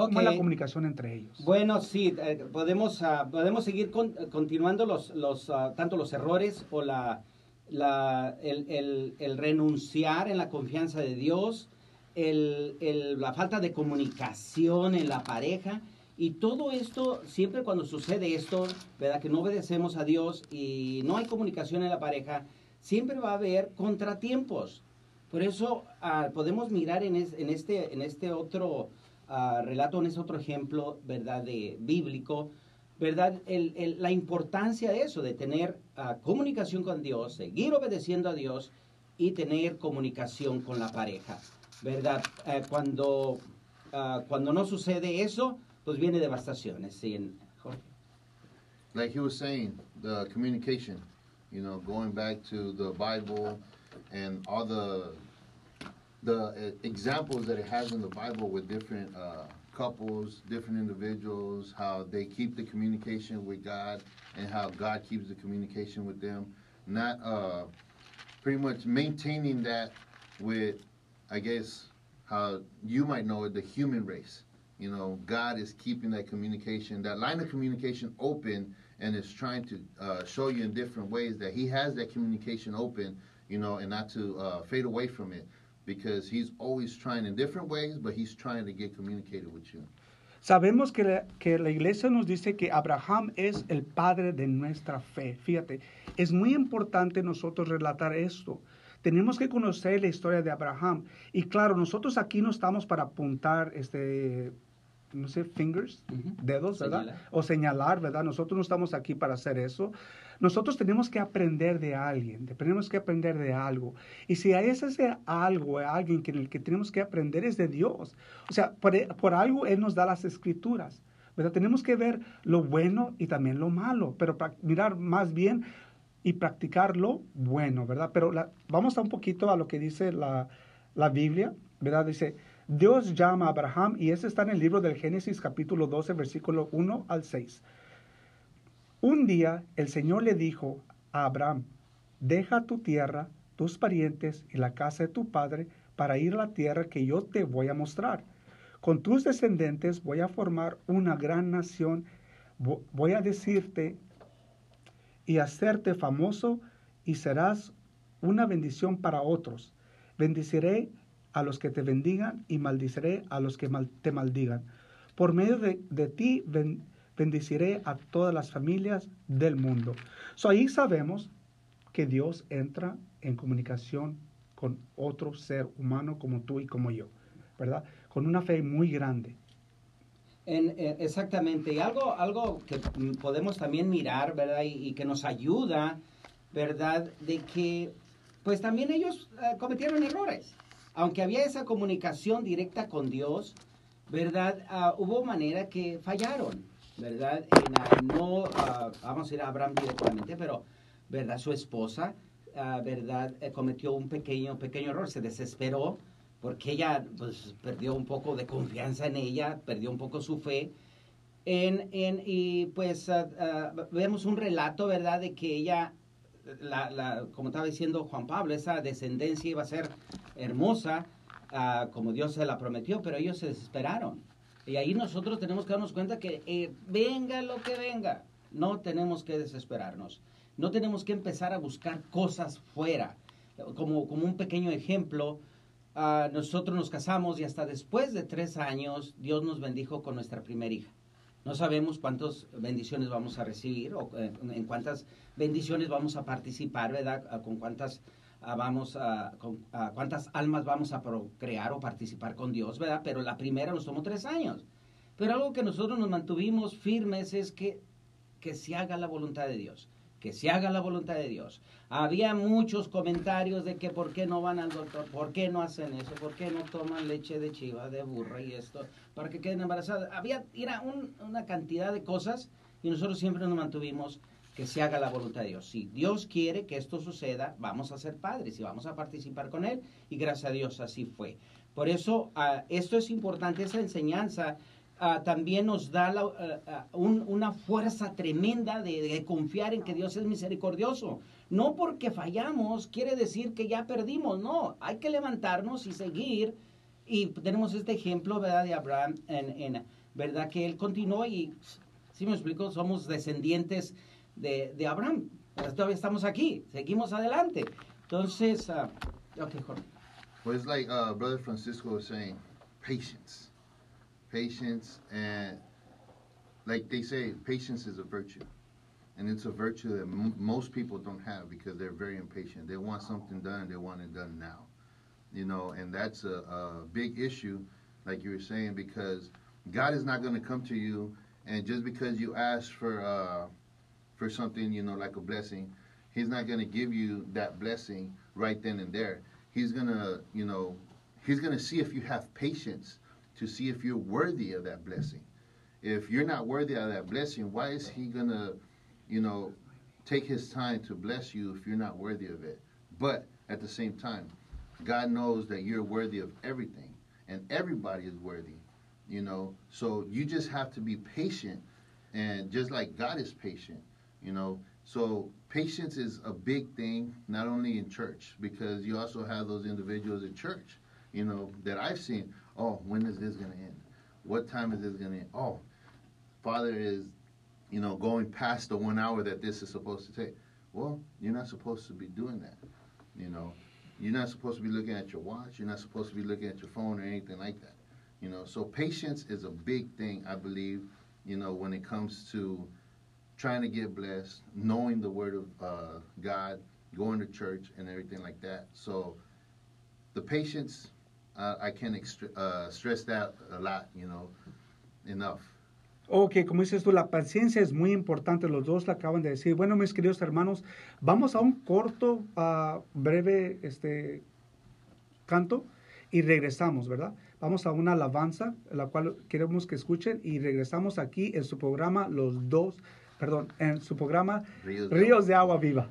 ¿Cómo es la comunicación entre ellos? Bueno, sí, eh, podemos, ah, podemos seguir con- continuando los, los, ah, tanto los errores o la, la, el, el- el renunciar en la confianza de Dios, el- el- la falta de comunicación en la pareja. Y todo esto, siempre cuando sucede esto, ¿verdad? Que no obedecemos a Dios y no hay comunicación en la pareja, siempre va a haber contratiempos. Por eso ah, podemos mirar en, es- en este, en este otro ah, relato, ese otro ejemplo, ¿verdad? De bíblico, ¿verdad? El- el- la importancia de eso, de tener ah, comunicación con Dios, seguir obedeciendo a Dios y tener comunicación con la pareja, ¿verdad? Eh, cuando, cuando no sucede eso, pues viene devastaciones. ¿sí? Jorge. like he was saying, the communication, you know, going back to the Bible and all the the examples that it has in the Bible with different uh, couples, different individuals, how they keep the communication with God and how God keeps the communication with them. Not uh, pretty much maintaining that with, I guess, how you might know it, the human race. You know, God is keeping that communication, that line of communication open, and is trying to uh, show you in different ways that He has that communication open, you know, and not to uh, fade away from it, because He's always trying in different ways, but He's trying to get communicated with you. Sabemos que la, que la iglesia nos dice que Abraham es el padre de nuestra fe. Fíjate, es muy importante nosotros relatar esto. Tenemos que conocer la historia de Abraham. Y claro, nosotros aquí no estamos para apuntar, este, no sé, fingers, Ujú. dedos, ¿verdad? Señalar. O señalar, ¿verdad? Nosotros no estamos aquí para hacer eso. Nosotros tenemos que aprender de alguien, tenemos que aprender de algo. Y si hay ese algo, alguien que, en el que tenemos que aprender es de Dios. O sea, por, por algo Él nos da las escrituras. ¿verdad? Tenemos que ver lo bueno y también lo malo, pero pra- mirar más bien y practicar lo bueno, ¿verdad? Pero la- vamos a un poquito a lo que dice la, la Biblia, ¿verdad? Dice, Dios llama a Abraham, y eso está en el libro del Génesis capítulo 12, versículo 1 al 6. Un día el Señor le dijo a Abraham, deja tu tierra, tus parientes y la casa de tu padre para ir a la tierra que yo te voy a mostrar. Con tus descendientes voy a formar una gran nación, Vo- voy a decirte y hacerte famoso y serás una bendición para otros. Bendiciré a los que te bendigan y maldiciré a los que te maldigan. Por medio de, ti bendiciré a todas las familias del mundo. So, ahí sabemos que Dios entra en comunicación con otro ser humano como tú y como yo, ¿verdad? Con una fe muy grande. Eh, exactamente, y algo, algo que podemos también mirar, ¿verdad? Y, y que nos ayuda, ¿verdad? De que, pues también ellos eh, cometieron errores. Aunque había esa comunicación directa con Dios, ¿verdad? Ah, hubo manera que fallaron, ¿verdad? En, no, ah, vamos a ir a Abraham directamente, pero, ¿verdad? Su esposa, ah, ¿verdad? Eh, cometió un pequeño, pequeño error, se desesperó porque ella pues, perdió un poco de confianza en ella, perdió un poco su fe. En, en- y pues ah, vemos un relato, ¿verdad?, de que ella, la, la- como estaba diciendo Juan Pablo, esa descendencia iba a ser hermosa, como Dios se la prometió, pero ellos se desesperaron. Y ahí nosotros tenemos que darnos cuenta que eh, venga lo que venga, no tenemos que desesperarnos. No tenemos que empezar a buscar cosas fuera. Como, como un pequeño ejemplo, ah, nosotros nos casamos y hasta después de tres años Dios nos bendijo con nuestra primera hija. No sabemos cuántas bendiciones vamos a recibir o eh, en cuántas bendiciones vamos a participar, ¿verdad? Ah, Con cuántas ah, vamos a, ah, cuántas almas vamos a procrear o participar con Dios, ¿verdad? Pero la primera nos tomó tres años. Pero algo que nosotros nos mantuvimos firmes es que, que se haga la voluntad de Dios. Que se haga la voluntad de Dios. Había muchos comentarios de que por qué no van al doctor, por qué no hacen eso, por qué no toman leche de chiva, de burra y esto, para que queden embarazadas. Había era un- una cantidad de cosas y nosotros siempre nos mantuvimos que se haga la voluntad de Dios. Si Dios quiere que esto suceda, vamos a ser padres y vamos a participar con Él y gracias a Dios así fue. Por eso ah, esto es importante, esa enseñanza ah, también nos da ah, un- una fuerza tremenda de, confiar en que Dios es misericordioso. No porque fallamos quiere decir que ya perdimos, no, hay que levantarnos y seguir. Y tenemos este ejemplo, ¿verdad? De Abraham, en, en- ¿verdad? Que él continuó y, si me explico, somos descendientes de, de Abraham. todavía estamos aquí, seguimos adelante. Entonces, ah, ok, Jorge. Well, it's like uh, Brother Francisco was saying, patience. Patience, and like they say, patience is a virtue. And it's a virtue that most people don't have because they're very impatient. They want something done, they want it done now. You know, and that's a, a big issue, like you were saying, because God is not going to come to you, and just because you ask for uh, for something, you know, like a blessing, He's not going to give you that blessing right then and there. He's going to, you know, He's going to see if you have patience to see if you're worthy of that blessing. If you're not worthy of that blessing, why is He going to, you know, take His time to bless you if you're not worthy of it? But at the same time, God knows that you're worthy of everything, and everybody is worthy, you know. So you just have to be patient, and just like God is patient, you know. So patience is a big thing, not only in church, because you also have those individuals in church, you know, that I've seen. Oh, when is this going to end? What time is this going to end? Oh, Father is, you know, going past the one hour that this is supposed to take. Well, you're not supposed to be doing that, you know. You're not supposed to be looking at your watch. You're not supposed to be looking at your phone or anything like that. You know, so patience is a big thing, I believe, you know, when it comes to trying to get blessed, knowing the word of uh, God, going to church and everything like that. So the patience, uh, I can extra- uh, stress that a lot, you know, enough. Ok, como dices tú, la paciencia es muy importante, los dos la acaban de decir. Bueno, mis queridos hermanos, vamos a un corto, ah, breve este, canto y regresamos, ¿verdad? Vamos a una alabanza, la cual queremos que escuchen y regresamos aquí en su programa Los Dos, perdón, en su programa Ríos de Ríos de Agua Viva.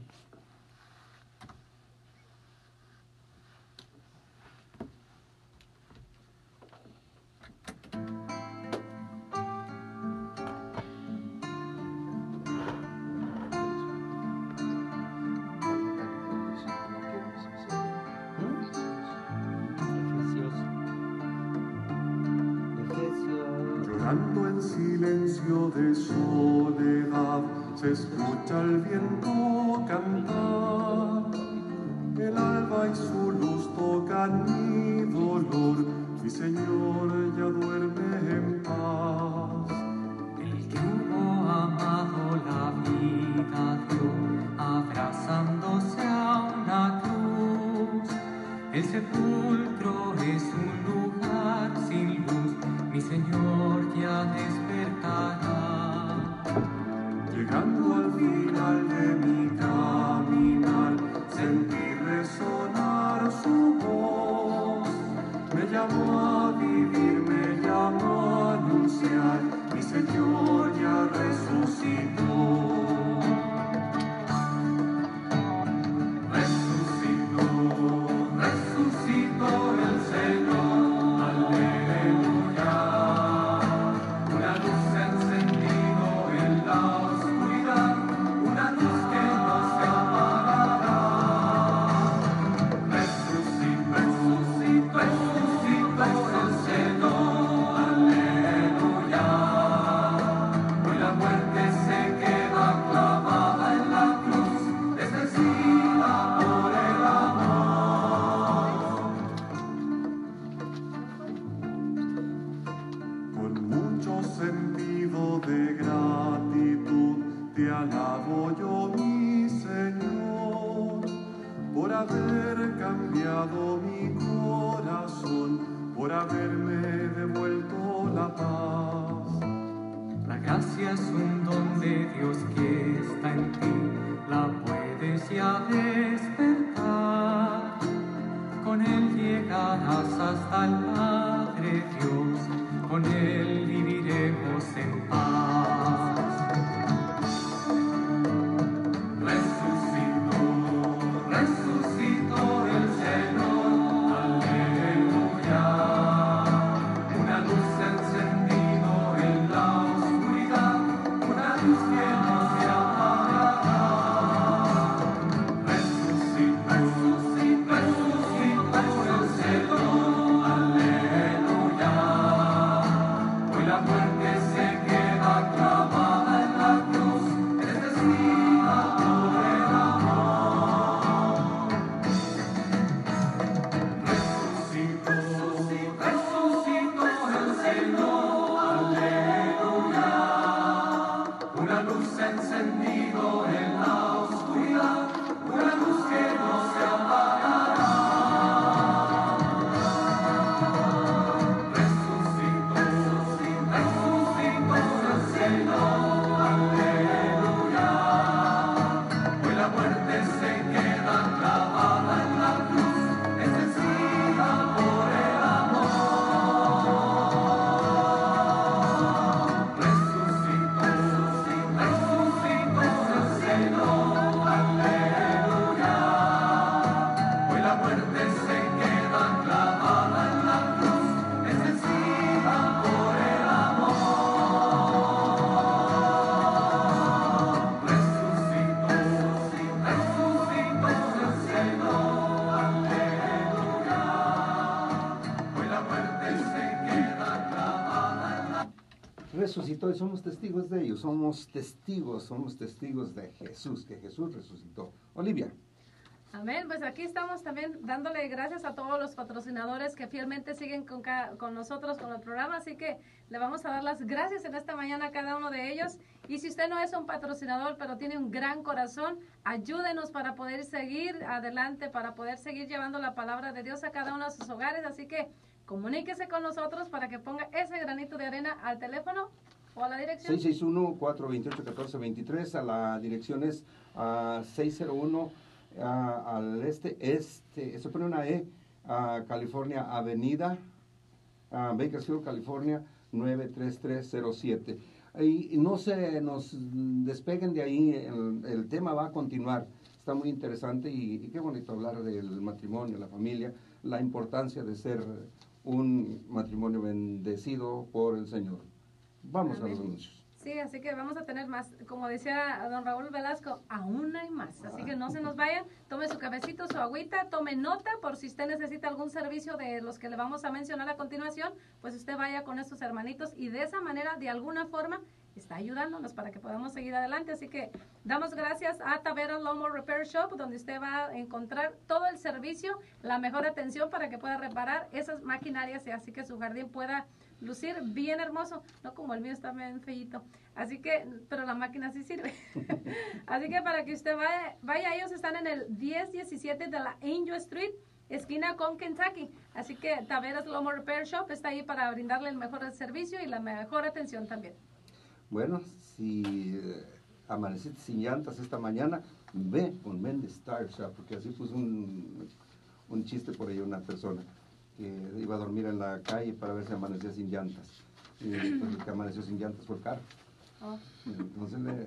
la luce incendido de ello. Somos testigos, somos testigos de Jesús, que Jesús resucitó. Olivia. Amén. Pues aquí estamos también dándole gracias a todos los patrocinadores que fielmente siguen con, con nosotros con el programa. Así que le vamos a dar las gracias en esta mañana a cada uno de ellos. Y si usted no es un patrocinador, pero tiene un gran corazón, ayúdenos para poder seguir adelante, para poder seguir llevando la palabra de Dios a cada uno de sus hogares. Así que comuníquese con nosotros para que ponga ese granito de arena al teléfono o a la dirección. 661-428-1423. A la dirección es ah, 601 ah, al este, este, se pone una E, ah, California Avenida, Bakersfield, California 93307. Y, no se nos despeguen de ahí, el, tema va a continuar. Está muy interesante y qué bonito hablar del matrimonio, la familia, la importancia de ser un matrimonio bendecido por el Señor. Vamos a los Amén. anuncios. Sí, así que vamos a tener más, como decía don Raúl Velasco, aún hay más. Así que no se nos vayan, tome su cafecito, su agüita, tome nota por si usted necesita algún servicio de los que le vamos a mencionar a continuación, pues usted vaya con estos hermanitos y de esa manera, de alguna forma, está ayudándonos para que podamos seguir adelante. Así que damos gracias a Tavera Lomo Repair Shop, donde usted va a encontrar todo el servicio, la mejor atención para que pueda reparar esas maquinarias y así que su jardín pueda lucir bien hermoso, no como el mío está bien feíto. Así que, pero la máquina sí sirve. [LAUGHS] Así que para que usted vaya, vaya, ellos están en el 1017 de la Angel Street, esquina con Kentucky. Así que Taveras Lomo Repair Shop está ahí para brindarle el mejor servicio y la mejor atención también. Bueno, si eh, amaneciste sin llantas esta mañana, ve con Mendes Tire Shop, porque así puso un, un chiste por ahí una persona que iba a dormir en la calle para ver si amanecía sin llantas. Y [CLEARS THROAT] el que amaneció sin llantas fue el carro. Oh. Entonces, le...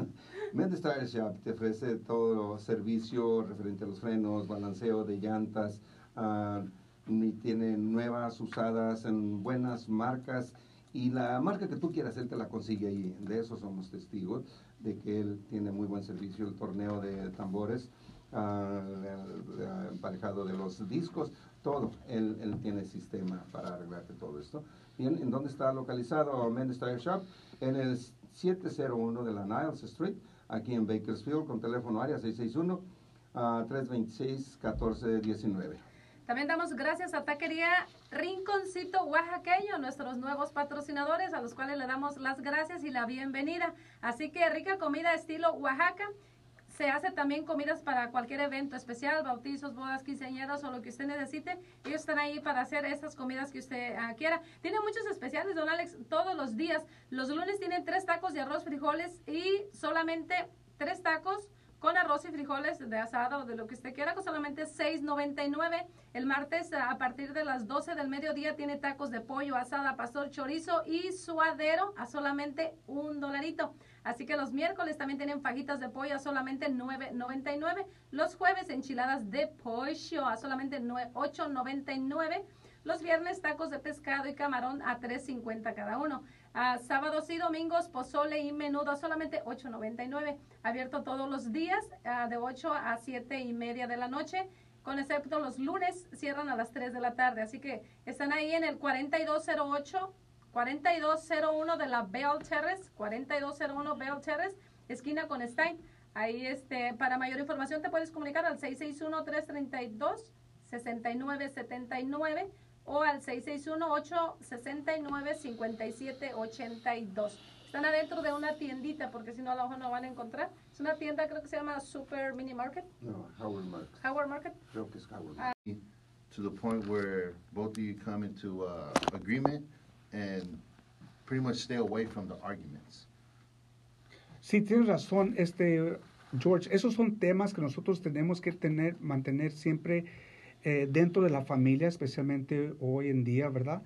[LAUGHS] Mendes Tire Shop te ofrece todo servicio referente a los frenos, balanceo de llantas, ah, y tiene nuevas, usadas en buenas marcas. Y la marca que tú quieras, él te la consigue ahí. De eso somos testigos, de que él tiene muy buen servicio, el torneo de tambores, ah, el, el emparejado de los discos, todo. Él, tiene sistema para arreglarte todo esto. Bien, ¿en dónde está localizado Mendes Tire Shop? En el 701 de la Niles Street, aquí en Bakersfield, con teléfono área 661-326-1419. También damos gracias a Taquería Rinconcito Oaxaqueño, nuestros nuevos patrocinadores, a los cuales le damos las gracias y la bienvenida. Así que rica comida estilo Oaxaca. Se hace también comidas para cualquier evento especial, bautizos, bodas, quinceañeras o lo que usted necesite. Ellos están ahí para hacer esas comidas que usted ah, quiera. Tiene muchos especiales, don Alex, todos los días. Los lunes tienen tres tacos de arroz, frijoles y solamente tres tacos con arroz y frijoles de asado o de lo que usted quiera, con solamente $6.99. El martes a partir de las 12 del mediodía tiene tacos de pollo, asada, pastor, chorizo y suadero a solamente un dolarito. Así que los miércoles también tienen fajitas de pollo a solamente $9.99. Los jueves enchiladas de pollo a solamente nue- $8.99. Los viernes tacos de pescado y camarón a $3.50 cada uno. A sábados y domingos pozole y menudo a solamente $8.99. Abierto todos los días ah, de 8 a 7 y media de la noche. Con excepto los lunes cierran a las 3 de la tarde. Así que están ahí en el 4208 4201 de la Bell Terrace, 4201 Bell Terrace, esquina con Stein. Ahí este, para mayor información te puedes comunicar al 661-332-6979 o al 661-869-5782. Están adentro de una tiendita porque si no a lo mejor no van a encontrar. Es una tienda creo que se llama Super Mini Market, No, Howard Mark. Howard Market. Creo que es Howard Ah. Mark. to the point where both of you come into uh, agreement and pretty much stay away from the arguments. Sí, tienes razón, este George. Esos son temas que nosotros tenemos que tener, mantener siempre eh, dentro de la familia, especialmente hoy en día, ¿verdad?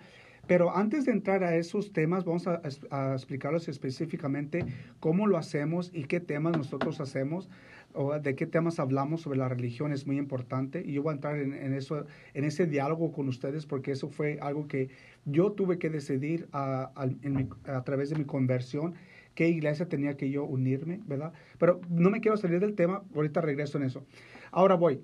Pero antes de entrar a esos temas, vamos a, a explicarles específicamente cómo lo hacemos y qué temas nosotros hacemos o de qué temas hablamos sobre la religión es muy importante y yo voy a entrar en, eso en ese diálogo con ustedes porque eso fue algo que yo tuve que decidir a, a- a través de mi conversión qué iglesia tenía que yo unirme, ¿verdad? Pero no me quiero salir del tema, ahorita regreso en eso. Ahora voy.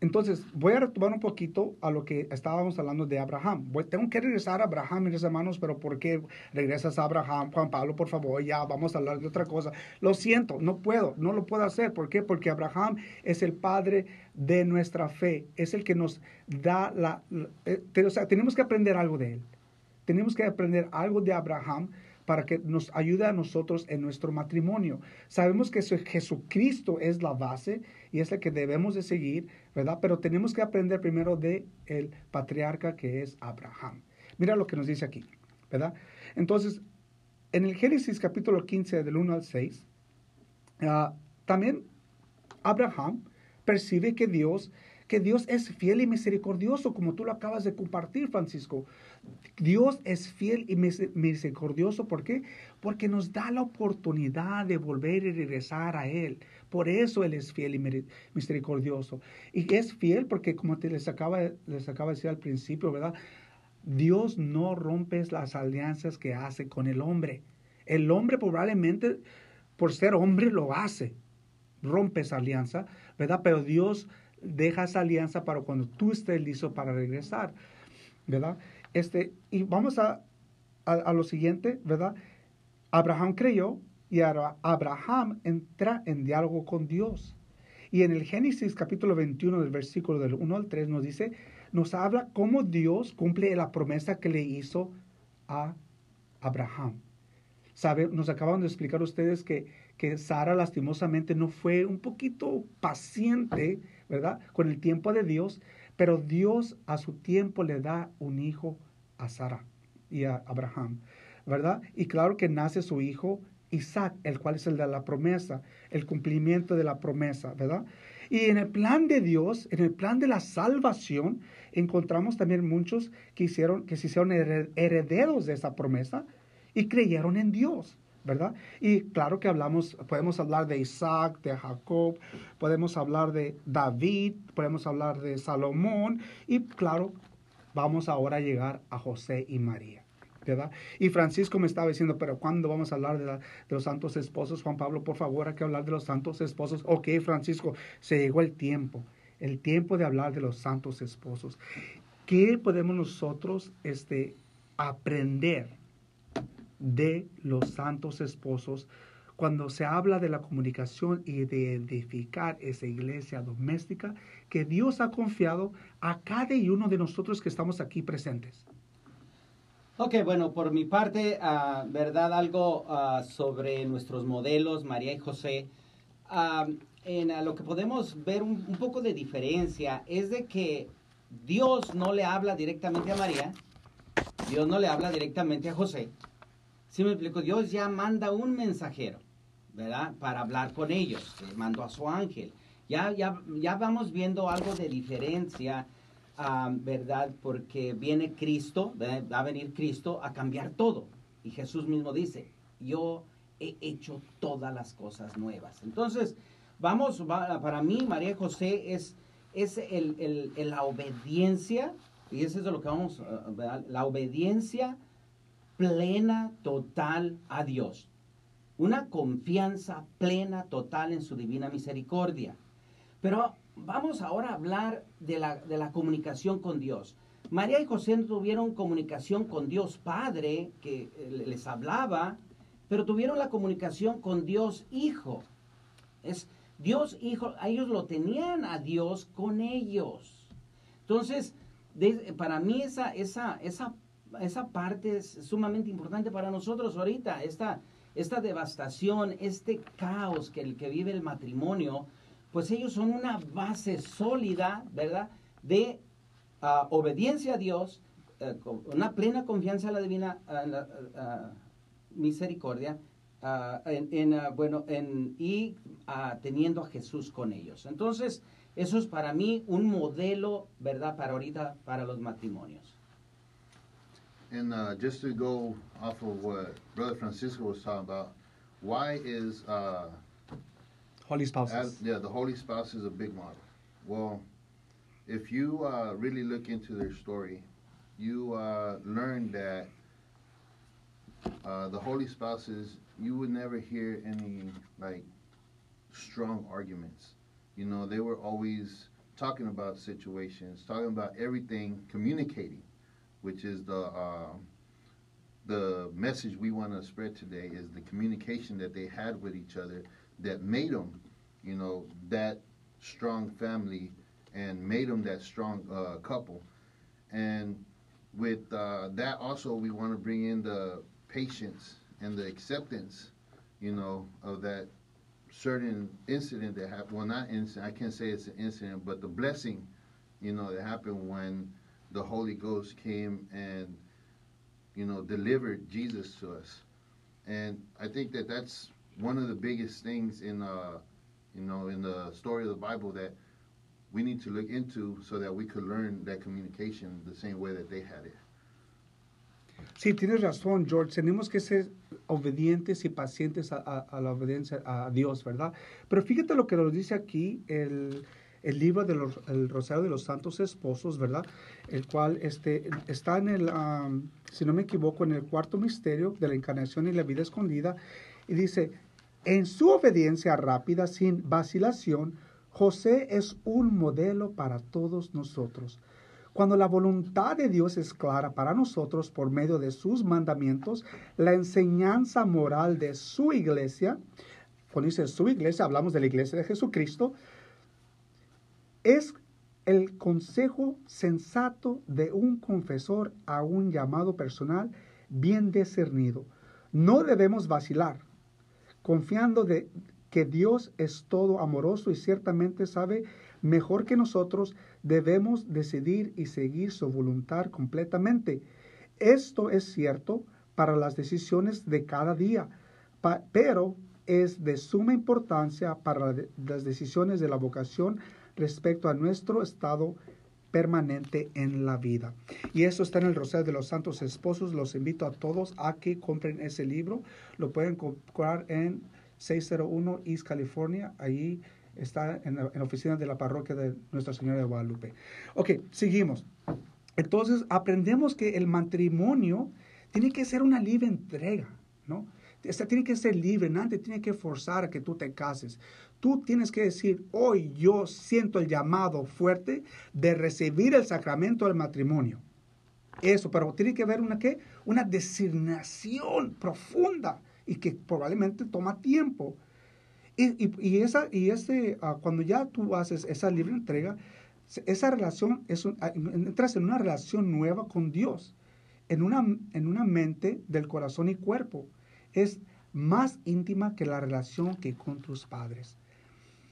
Entonces, voy a retomar un poquito a lo que estábamos hablando de Abraham. Tengo que regresar a Abraham, mis hermanos, pero ¿por qué regresas a Abraham? Juan Pablo, por favor, ya vamos a hablar de otra cosa. Lo siento, no puedo, no lo puedo hacer. ¿Por qué? Porque Abraham es el padre de nuestra fe, es el que nos da la... la- eh, o sea, tenemos que aprender algo de él. Tenemos que aprender algo de Abraham para que nos ayude a nosotros en nuestro matrimonio. Sabemos que su- Jesucristo es la base y es el que debemos de seguir, ¿verdad? Pero tenemos que aprender primero de el patriarca que es Abraham. Mira lo que nos dice aquí, ¿verdad? Entonces, en el Génesis capítulo 15 del 1 al 6, ah, también Abraham percibe que Dios, que Dios es fiel y misericordioso, como tú lo acabas de compartir, Francisco. Dios es fiel y mis- misericordioso. ¿Por qué? Porque nos da la oportunidad de volver y regresar a Él. Por eso Él es fiel y misericordioso. Y es fiel porque, como te les acaba, les acaba de decir al principio, ¿verdad? Dios no rompe las alianzas que hace con el hombre. El hombre probablemente, por ser hombre, lo hace. Rompe esa alianza, ¿verdad? Pero Dios deja esa alianza para cuando tú estés listo para regresar, ¿verdad? Este, y vamos a, a lo siguiente, ¿verdad? Abraham creyó y Abraham entra en diálogo con Dios. Y en el Génesis capítulo 21 del versículo del 1 al 3 nos dice, nos habla cómo Dios cumple la promesa que le hizo a Abraham. Sabe, nos acaban de explicar ustedes que, que Sara lastimosamente no fue un poquito paciente, ¿verdad? Con el tiempo de Dios, pero Dios a su tiempo le da un hijo a Sara y a Abraham, ¿verdad? Y claro que nace su hijo Isaac, el cual es el de la promesa, el cumplimiento de la promesa, ¿verdad? Y en el plan de Dios, en el plan de la salvación, encontramos también muchos que, hicieron, que se hicieron hered- herederos de esa promesa y creyeron en Dios, ¿verdad? Y claro que hablamos, podemos hablar de Isaac, de Jacob, podemos hablar de David, podemos hablar de Salomón y claro, vamos ahora a llegar a José y María. Y Francisco me estaba diciendo, pero ¿cuándo vamos a hablar de, los santos esposos? Juan Pablo, por favor, hay que hablar de los santos esposos. Ok, Francisco, se llegó el tiempo, el tiempo de hablar de los santos esposos. ¿Qué podemos nosotros este, aprender de los santos esposos cuando se habla de la comunicación y de edificar esa iglesia doméstica que Dios ha confiado a cada uno de nosotros que estamos aquí presentes? Ok, bueno, por mi parte, ah, ¿verdad? Algo ah, sobre nuestros modelos, María y José. Ah, en lo que podemos ver un, poco de diferencia es de que Dios no le habla directamente a María, Dios no le habla directamente a José. Si me explico, Dios ya manda un mensajero, ¿verdad? Para hablar con ellos, mandó a su ángel. Ya, ya, ya vamos viendo algo de diferencia ¿verdad? Porque viene Cristo, va a venir Cristo a cambiar todo. Y Jesús mismo dice, yo he hecho todas las cosas nuevas. Entonces, vamos, va- para mí, María José es, es el, la obediencia, y eso es de lo que vamos, ah, ¿verdad? la obediencia plena, total a Dios. Una confianza plena, total en su divina misericordia. Pero vamos ahora a hablar de la, de la comunicación con Dios. María y José tuvieron comunicación con Dios Padre, que eh, les hablaba, pero tuvieron la comunicación con Dios Hijo. Es Dios Hijo, ellos lo tenían a Dios con ellos. Entonces, para mí esa, esa, esa, esa parte es sumamente importante para nosotros ahorita. Esta, esta devastación, este caos que, que vive el matrimonio, pues ellos son una base sólida, ¿verdad? De ah, obediencia a Dios, con una plena confianza en la divina en la, ah, misericordia, ah, en, en, ah, bueno, en, y teniendo a Jesús con ellos. Entonces, eso es para mí un modelo, ¿verdad? Para ahorita, para los matrimonios. And uh, just to go off of what Brother Francisco was talking about, why is uh, Holy as, yeah the Holy Spouse is a big model? Well, if you uh, really look into their story, you uh, learn that uh, the Holy Spouses you would never hear any like strong arguments. You know, they were always talking about situations, talking about everything, communicating, which is the uh, the message we want to spread today is the communication that they had with each other that made them, you know, that strong family and made them that strong uh, couple. And with uh, that, also, we want to bring in the patience and the acceptance, you know, of that certain incident that happened. Well, not incident. I can't say it's an incident, but the blessing, you know, that happened when the Holy Ghost came and, you know, delivered Jesus to us. And I think that that's one of the biggest things in, uh, you know, in the story of the Bible that we need to look into so that we could learn that communication the same way that they had it. Sí, tienes razón, George. Tenemos que ser obedientes y pacientes a, a- a la obediencia a Dios, ¿verdad? Pero fíjate lo que nos dice aquí el, el libro del el Rosario de los Santos Esposos, ¿verdad? El cual este, está en el, am, si no me equivoco, en el cuarto misterio de la encarnación y la vida escondida. Y dice, en su obediencia rápida, sin vacilación, José es un modelo para todos nosotros. Cuando la voluntad de Dios es clara para nosotros por medio de sus mandamientos, la enseñanza moral de su iglesia, cuando dice su iglesia, hablamos de la iglesia de Jesucristo, es el consejo sensato de un confesor a un llamado personal bien discernido. No debemos vacilar, confiando de que Dios es todo amoroso y ciertamente sabe mejor que nosotros, debemos decidir y seguir su voluntad completamente. Esto es cierto para las decisiones de cada día, pero es de suma importancia para la- las decisiones de la vocación respecto a nuestro estado permanente en la vida. Y eso está en el Rosario de los Santos Esposos. Los invito a todos a que compren ese libro. Lo pueden comprar en 601 East California. Ahí está en la, oficina de la parroquia de Nuestra Señora de Guadalupe. Ok, seguimos. Entonces aprendemos que el matrimonio tiene que ser una libre entrega, ¿no? Esta tiene que ser libre, nadie tiene que forzar a que tú te cases. Tú tienes que decir, hoy yo siento el llamado fuerte de recibir el sacramento del matrimonio. Eso, pero tiene que haber una, ¿qué? una designación profunda y que probablemente toma tiempo. Y, esa, y ese, ah, cuando ya tú haces esa libre entrega, esa relación, es ah, entras en una relación nueva con Dios, en una, en una mente del corazón y cuerpo. Es más íntima que la relación que con tus padres.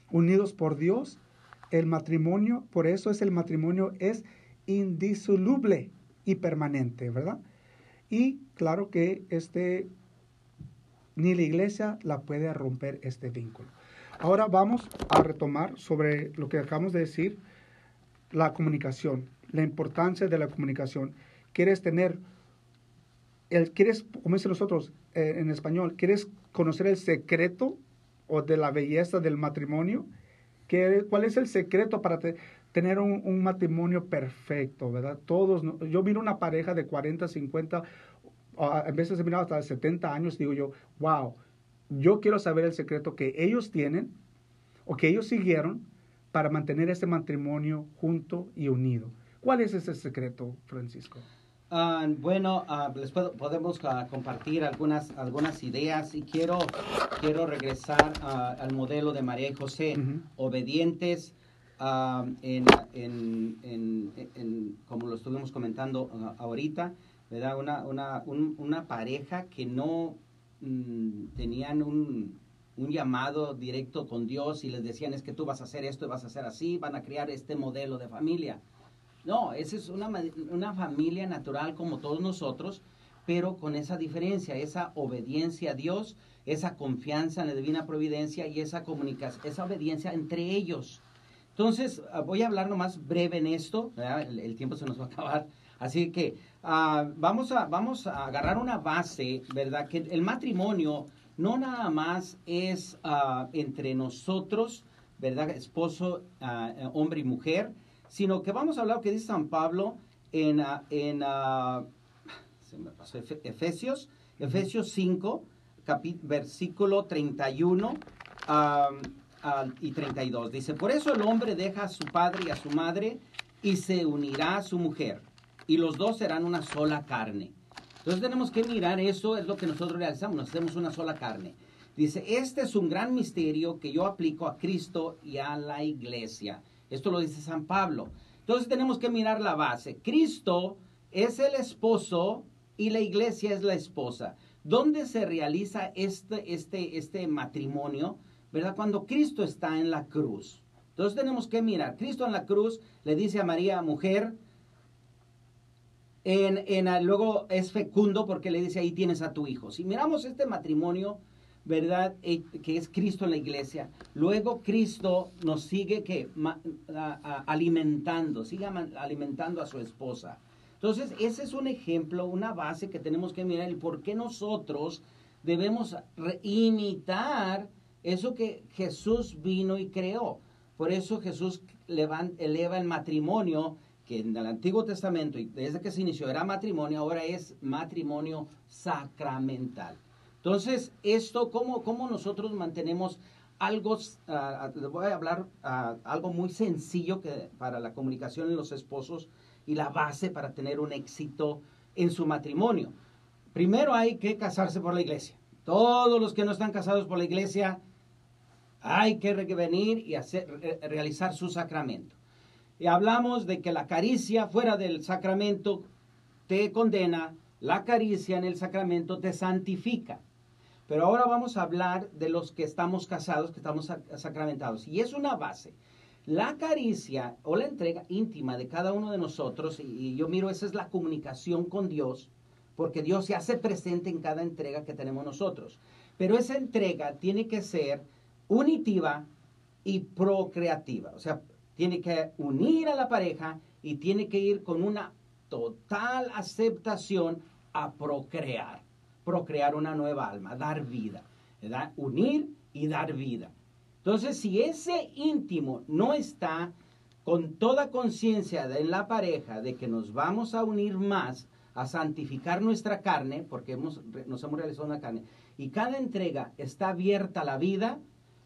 Unidos por Dios, el matrimonio, por eso es el matrimonio, es indisoluble y permanente, ¿verdad? Y claro que este ni la iglesia la puede romper este vínculo. Ahora vamos a retomar sobre lo que acabamos de decir, la comunicación, la importancia de la comunicación. ¿Quieres tener, el, quieres, como dicen nosotros eh, en español, quieres conocer el secreto o de la belleza del matrimonio? ¿Qué- ¿Cuál es el secreto para te- tener un, matrimonio perfecto, verdad? Todos, yo miro una pareja de 40, 50, a veces he mirado hasta de 70 años, digo yo, wow, yo quiero saber el secreto que ellos tienen o que ellos siguieron para mantener este matrimonio junto y unido. ¿Cuál es ese secreto, Francisco? Ah, bueno, ah, les puedo- podemos ah, compartir algunas, algunas ideas y quiero, quiero regresar al modelo de María y José, obedientes en, en- en- en- como lo estuvimos comentando ah, ahorita, ¿verdad? Una, una, un- una pareja que no mm, tenían un, un llamado directo con Dios y les decían es que tú vas a hacer esto y vas a hacer así, van a crear este modelo de familia. No, esa es una, una familia natural como todos nosotros, pero con esa diferencia, esa obediencia a Dios, esa confianza en la divina providencia y esa comunicación, esa obediencia entre ellos. Entonces, ah, voy a hablar nomás breve en esto, el, tiempo se nos va a acabar. Así que ah, vamos, a, vamos a agarrar una base, ¿verdad? Que el matrimonio no nada más es ah, entre nosotros, ¿verdad? Esposo, eh, hombre y mujer, sino que vamos a hablar lo que dice San Pablo en, ah, en ah, Efesios, Efesios 5, capi- versículo 31. ah, al- y 32. Dice, por eso el hombre deja a su padre y a su madre y se unirá a su mujer. Y los dos serán una sola carne. Entonces tenemos que mirar eso, es lo que nosotros realizamos, nos hacemos una sola carne. Dice, este es un gran misterio que yo aplico a Cristo y a la iglesia. Esto lo dice San Pablo. Entonces tenemos que mirar la base. Cristo es el esposo y la iglesia es la esposa. ¿Dónde se realiza este, este, este matrimonio? ¿Verdad? Cuando Cristo está en la cruz. Entonces tenemos que mirar. Cristo en la cruz le dice a María, mujer, en, en, luego es fecundo porque le dice ahí tienes a tu hijo. Si miramos este matrimonio, ¿verdad? Eh, que es Cristo en la iglesia, luego Cristo nos sigue que alimentando, sigue alimentando a su esposa. Entonces, ese es un ejemplo, una base que tenemos que mirar, el por qué nosotros debemos imitar eso que Jesús vino y creó. Por eso Jesús eleva el matrimonio, que en el Antiguo Testamento, y desde que se inició era matrimonio, ahora es matrimonio sacramental. Entonces, esto, ¿cómo, cómo nosotros mantenemos algo, voy a hablar ah, algo muy sencillo que, para la comunicación en los esposos y la base para tener un éxito en su matrimonio. Primero hay que casarse por la iglesia. Todos los que no están casados por la iglesia, hay que venir y hacer, re- realizar su sacramento. Y hablamos de que la caricia fuera del sacramento te condena, la caricia en el sacramento te santifica. Pero ahora vamos a hablar de los que estamos casados, que estamos sac- sacramentados. Y es una base. La caricia o la entrega íntima de cada uno de nosotros, y yo miro, esa es la comunicación con Dios, porque Dios se hace presente en cada entrega que tenemos nosotros. Pero esa entrega tiene que ser unitiva y procreativa. O sea, tiene que unir a la pareja y tiene que ir con una total aceptación a procrear. Procrear una nueva alma, dar vida. Unir y dar vida. Entonces, si ese íntimo no está con toda conciencia en la pareja de que nos vamos a unir más, a santificar nuestra carne, porque hemos, nos hemos realizado una carne, y cada entrega está abierta a la vida,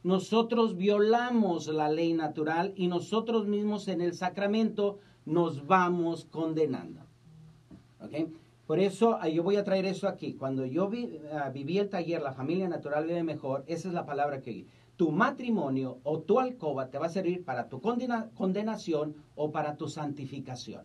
nosotros violamos la ley natural y nosotros mismos en el sacramento nos vamos condenando. ¿Ok? Por eso ah, yo voy a traer eso aquí. Cuando yo vi- ah, viví el taller La familia natural vive mejor, esa es la palabra que oí. Tu matrimonio o tu alcoba te va a servir para tu condena- condenación o para tu santificación.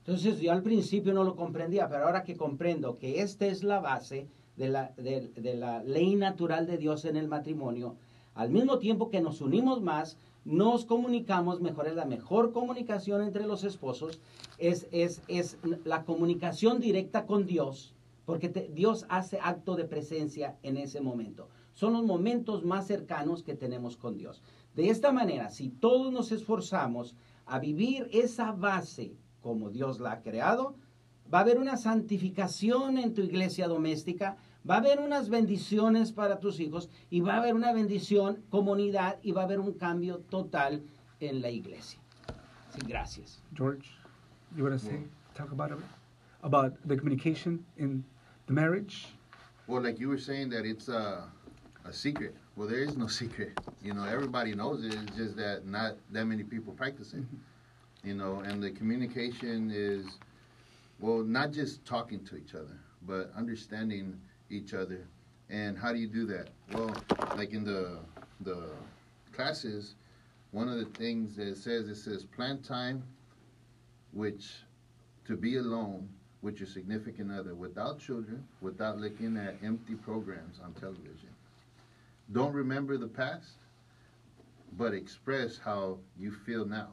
Entonces yo al principio no lo comprendía, pero ahora que comprendo que esta es la base de la, de- de la ley natural de Dios en el matrimonio, al mismo tiempo que nos unimos más, nos comunicamos mejor, es la mejor comunicación entre los esposos, es, es, es la comunicación directa con Dios, porque Dios hace acto de presencia en ese momento. Son los momentos más cercanos que tenemos con Dios. De esta manera, si todos nos esforzamos a vivir esa base como Dios la ha creado, va a haber una santificación en tu iglesia doméstica, va a haber unas bendiciones para tus hijos y va a haber una bendición comunidad y va a haber un cambio total en la iglesia. Sí, gracias. George, you want to say, talk about it, about the communication in the marriage? Well, like you were saying that it's a, a secret. Well, there is no [LAUGHS] secret. You know, everybody knows it. It's just that not that many people practice it. Mm-hmm. You know, and the communication is, well, not just talking to each other, but understanding each other. And how do you do that? Well, like in the the classes, one of the things that it says it says plan time, which to be alone with your significant other without children, without looking at empty programs on television. Don't remember the past, but express how you feel now.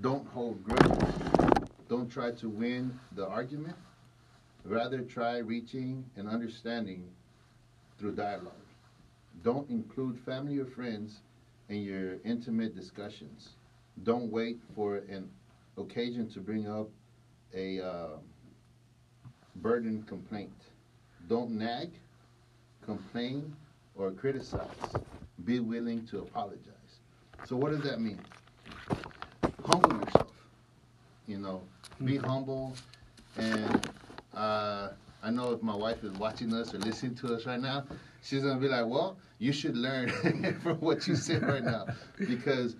Don't hold grudges. Don't try to win the argument. Rather, try reaching an understanding through dialogue. Don't include family or friends in your intimate discussions. Don't wait for an occasion to bring up a uh, burden complaint. Don't nag, complain, or criticize. Be willing to apologize. So, what does that mean? Humble yourself. You know, be humble. And uh, I know if my wife is watching us or listening to us right now, she's gonna be like, "Well, you should learn [LAUGHS] from what you said right now," because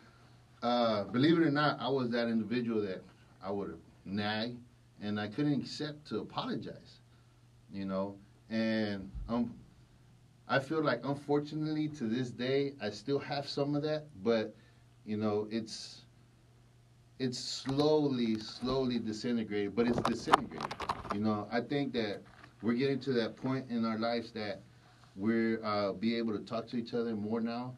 uh, believe it or not, I was that individual that I would nag, and I couldn't accept to apologize, you know, and um, I feel like unfortunately to this day I still have some of that, but you know, it's it's slowly, slowly disintegrating, but it's disintegrating. You know, I think that we're getting to that point in our lives that we're uh, be able to talk to each other more now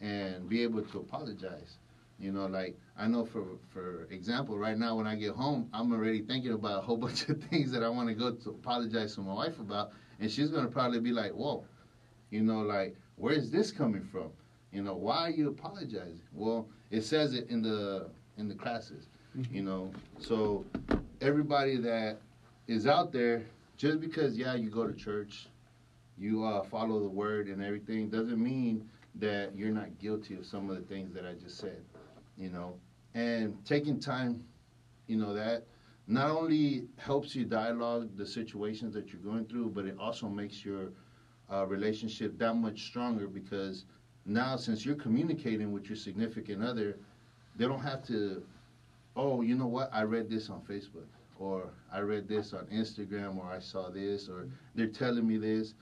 and be able to apologize. You know, like I know for for example, right now when I get home, I'm already thinking about a whole [LAUGHS] bunch of things that I want to go to apologize to my wife about, and she's gonna probably be like, "Whoa, you know, like where's this coming from? You know, why are you apologizing?" Well, it says it in the in the classes. You know, so everybody that is out there, just because yeah you go to church, you uh, follow the word and everything, doesn't mean that you're not guilty of some of the things that I just said. You know, and taking time, you know that not only helps you dialogue the situations that you're going through, but it also makes your uh, relationship that much stronger because now since you're communicating with your significant other, they don't have to, oh, you know what, I read this on Facebook or I read this on Instagram or I saw this or they're telling me this.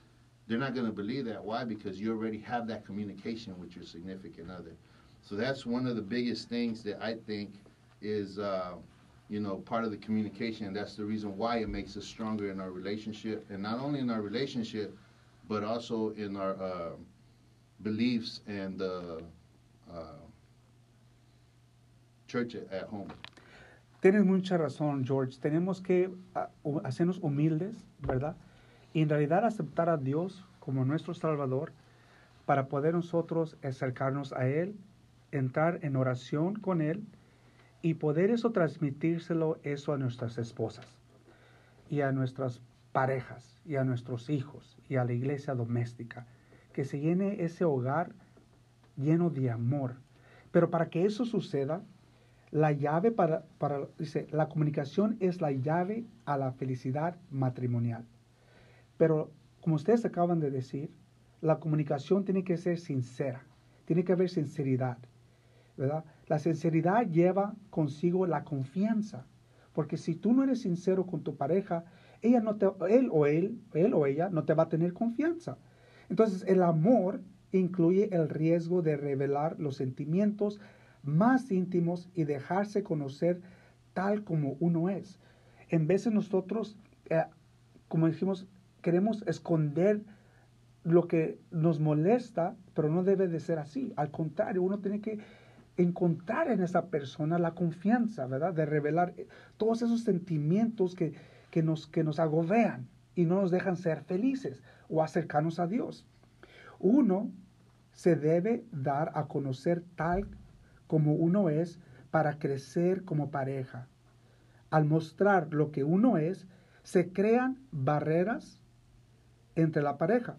They're not going to believe that. Why? Because you already have that communication with your significant other. So that's one of the biggest things that I think is, uh, you know, part of the communication. And that's the reason why it makes us stronger in our relationship. And not only in our relationship, but also in our uh, beliefs and uh, uh, church at, home. Tienes mucha razón, George. Tenemos que ah, hacernos humildes, ¿verdad? Y en realidad aceptar a Dios como nuestro Salvador para poder nosotros acercarnos a Él, entrar en oración con Él y poder eso transmitírselo eso a nuestras esposas y a nuestras parejas y a nuestros hijos y a la iglesia doméstica. Que se llene ese hogar lleno de amor. Pero para que eso suceda, la llave para, para, dice, la comunicación es la llave a la felicidad matrimonial. Pero como ustedes acaban de decir, la comunicación tiene que ser sincera, tiene que haber sinceridad, ¿verdad? La sinceridad lleva consigo la confianza, porque si tú no eres sincero con tu pareja, ella no te, él o él, él o ella no te va a tener confianza. Entonces, el amor incluye el riesgo de revelar los sentimientos más íntimos y dejarse conocer tal como uno es. En de nosotros, eh, como dijimos, queremos esconder lo que nos molesta, pero no debe de ser así. Al contrario, uno tiene que encontrar en esa persona la confianza, ¿verdad? De revelar eh, todos esos sentimientos que, que, nos, que nos agobean y no nos dejan ser felices o acercarnos a Dios. Uno se debe dar a conocer tal como uno es para crecer como pareja. Al mostrar lo que uno es, se crean barreras entre la pareja.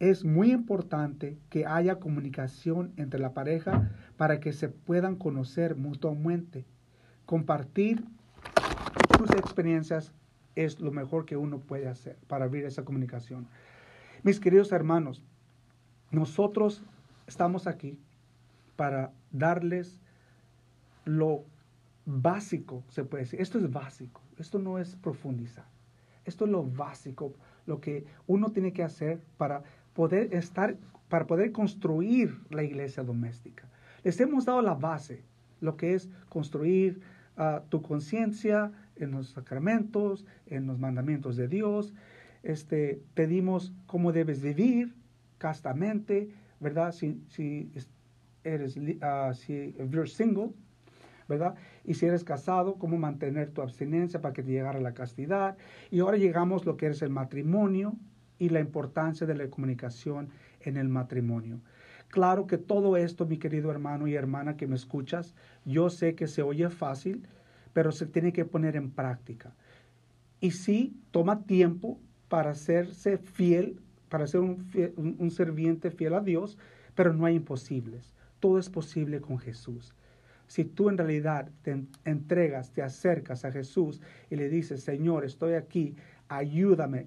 Es muy importante que haya comunicación entre la pareja para que se puedan conocer mutuamente. Compartir sus experiencias es lo mejor que uno puede hacer para abrir esa comunicación. Mis queridos hermanos, nosotros estamos aquí para darles lo básico, se puede decir. Esto es básico, esto no es profundizar. Esto es lo básico, lo que uno tiene que hacer para poder estar, para poder construir la iglesia doméstica. Les hemos dado la base, lo que es construir uh, tu conciencia en los sacramentos, en los mandamientos de Dios. Este, te dimos cómo debes vivir castamente, ¿verdad? Si eres, uh, si you're single, ¿verdad? Y si eres casado, cómo mantener tu abstinencia para que te llegara la castidad. Y ahora llegamos lo que es el matrimonio y la importancia de la comunicación en el matrimonio. Claro que todo esto, mi querido hermano y hermana que me escuchas, yo sé que se oye fácil, pero se tiene que poner en práctica. Y sí, toma tiempo para hacerse fiel, para ser un, un, un serviente fiel a Dios, pero no hay imposibles. Todo es posible con Jesús. Si tú en realidad te entregas, te acercas a Jesús y le dices, Señor, estoy aquí, ayúdame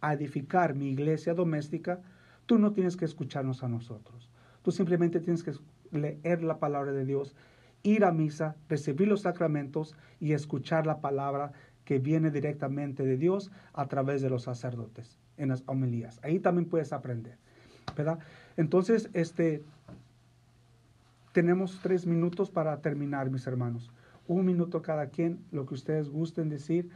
a edificar mi iglesia doméstica, tú no tienes que escucharnos a nosotros. Tú simplemente tienes que leer la palabra de Dios, ir a misa, recibir los sacramentos y escuchar la palabra que viene directamente de Dios a través de los sacerdotes en las homilías. Ahí también puedes aprender, ¿verdad? Entonces, este, tenemos tres minutos para terminar, mis hermanos. Un minuto cada quien, lo que ustedes gusten decir.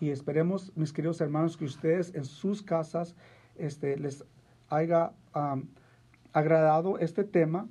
Y esperemos, mis queridos hermanos, que ustedes en sus casas este, les haya am, agradado este tema.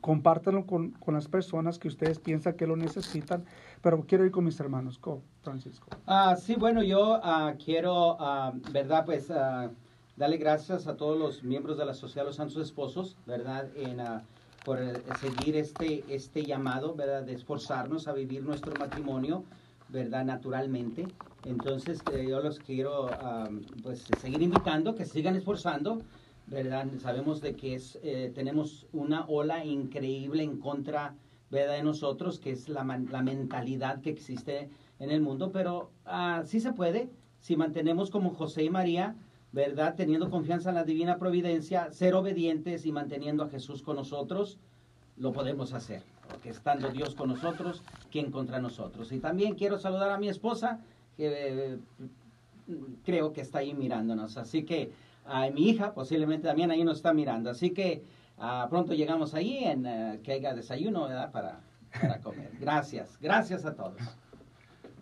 Compártanlo con, con las personas que ustedes piensan que lo necesitan. Pero quiero ir con mis hermanos. Go, Francisco. Ah, sí, bueno, yo ah, quiero, ah, ¿verdad? Pues ah, darle gracias a todos los miembros de la Sociedad de los Santos Esposos, ¿verdad? En, ah, por seguir este, este llamado, ¿verdad? De esforzarnos a vivir nuestro matrimonio, ¿verdad? Naturalmente. Entonces, eh, yo los quiero, ah, pues, seguir invitando, que sigan esforzando, ¿verdad? Sabemos de que es, eh, tenemos una ola increíble en contra, ¿verdad? De nosotros, que es la, la mentalidad que existe en el mundo, pero ah, sí se puede, si mantenemos como José y María, ¿verdad? Teniendo confianza en la divina providencia, ser obedientes y manteniendo a Jesús con nosotros, lo podemos hacer. Porque estando Dios con nosotros, ¿quién contra nosotros? Y también quiero saludar a mi esposa, que eh, creo que está ahí mirándonos. Así que a mi hija posiblemente también ahí nos está mirando. Así que ah, pronto llegamos ahí en eh, que haya desayuno, ¿verdad? Para, para comer. Gracias, gracias a todos.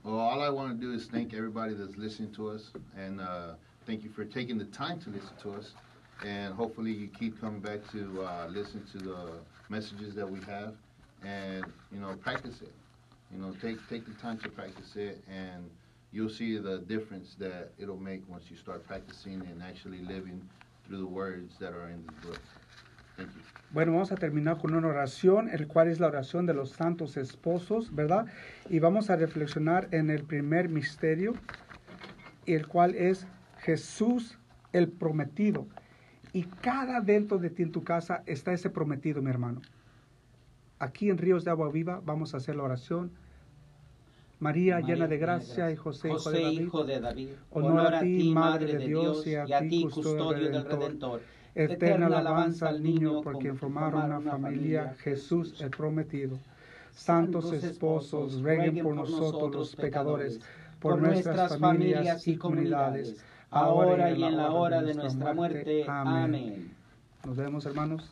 Well, all I want to do is thank everybody that's listening to us, and uh, thank you for taking the time to listen to us. And hopefully, you keep coming back to uh, listen to the messages that we have, and you know, practice it. You know, take take the time to practice it, and you'll see the difference that it'll make once you start practicing and actually living through the words that are in the book. Thank you. Bueno, vamos a terminar con una oración, el cual es la oración de los santos esposos, ¿verdad? Y vamos a reflexionar en el primer misterio, el cual es Jesús el prometido. Y cada dentro de ti en tu casa está ese prometido, mi hermano. Aquí en Ríos de Agua Viva vamos a hacer la oración. María, María, llena de gracia, y José, hijo de José, David. hijo de David, Honor a ti, Madre de Dios, y a ti, custodio del Redentor. Eterna alabanza al niño por quien formaron una familia, Jesús el prometido. Santos esposos, rueguen por nosotros los pecadores, por nuestras familias y comunidades, ahora y en la hora de nuestra muerte. Amén. Nos vemos, hermanos.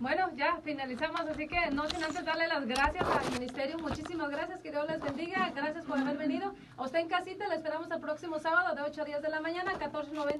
Bueno, ya finalizamos, así que no sin antes darle las gracias al ministerio. Muchísimas gracias, que Dios les bendiga. Gracias por haber venido. A usted en casita, le esperamos el próximo sábado de 8 a 10 de la mañana, 14.90.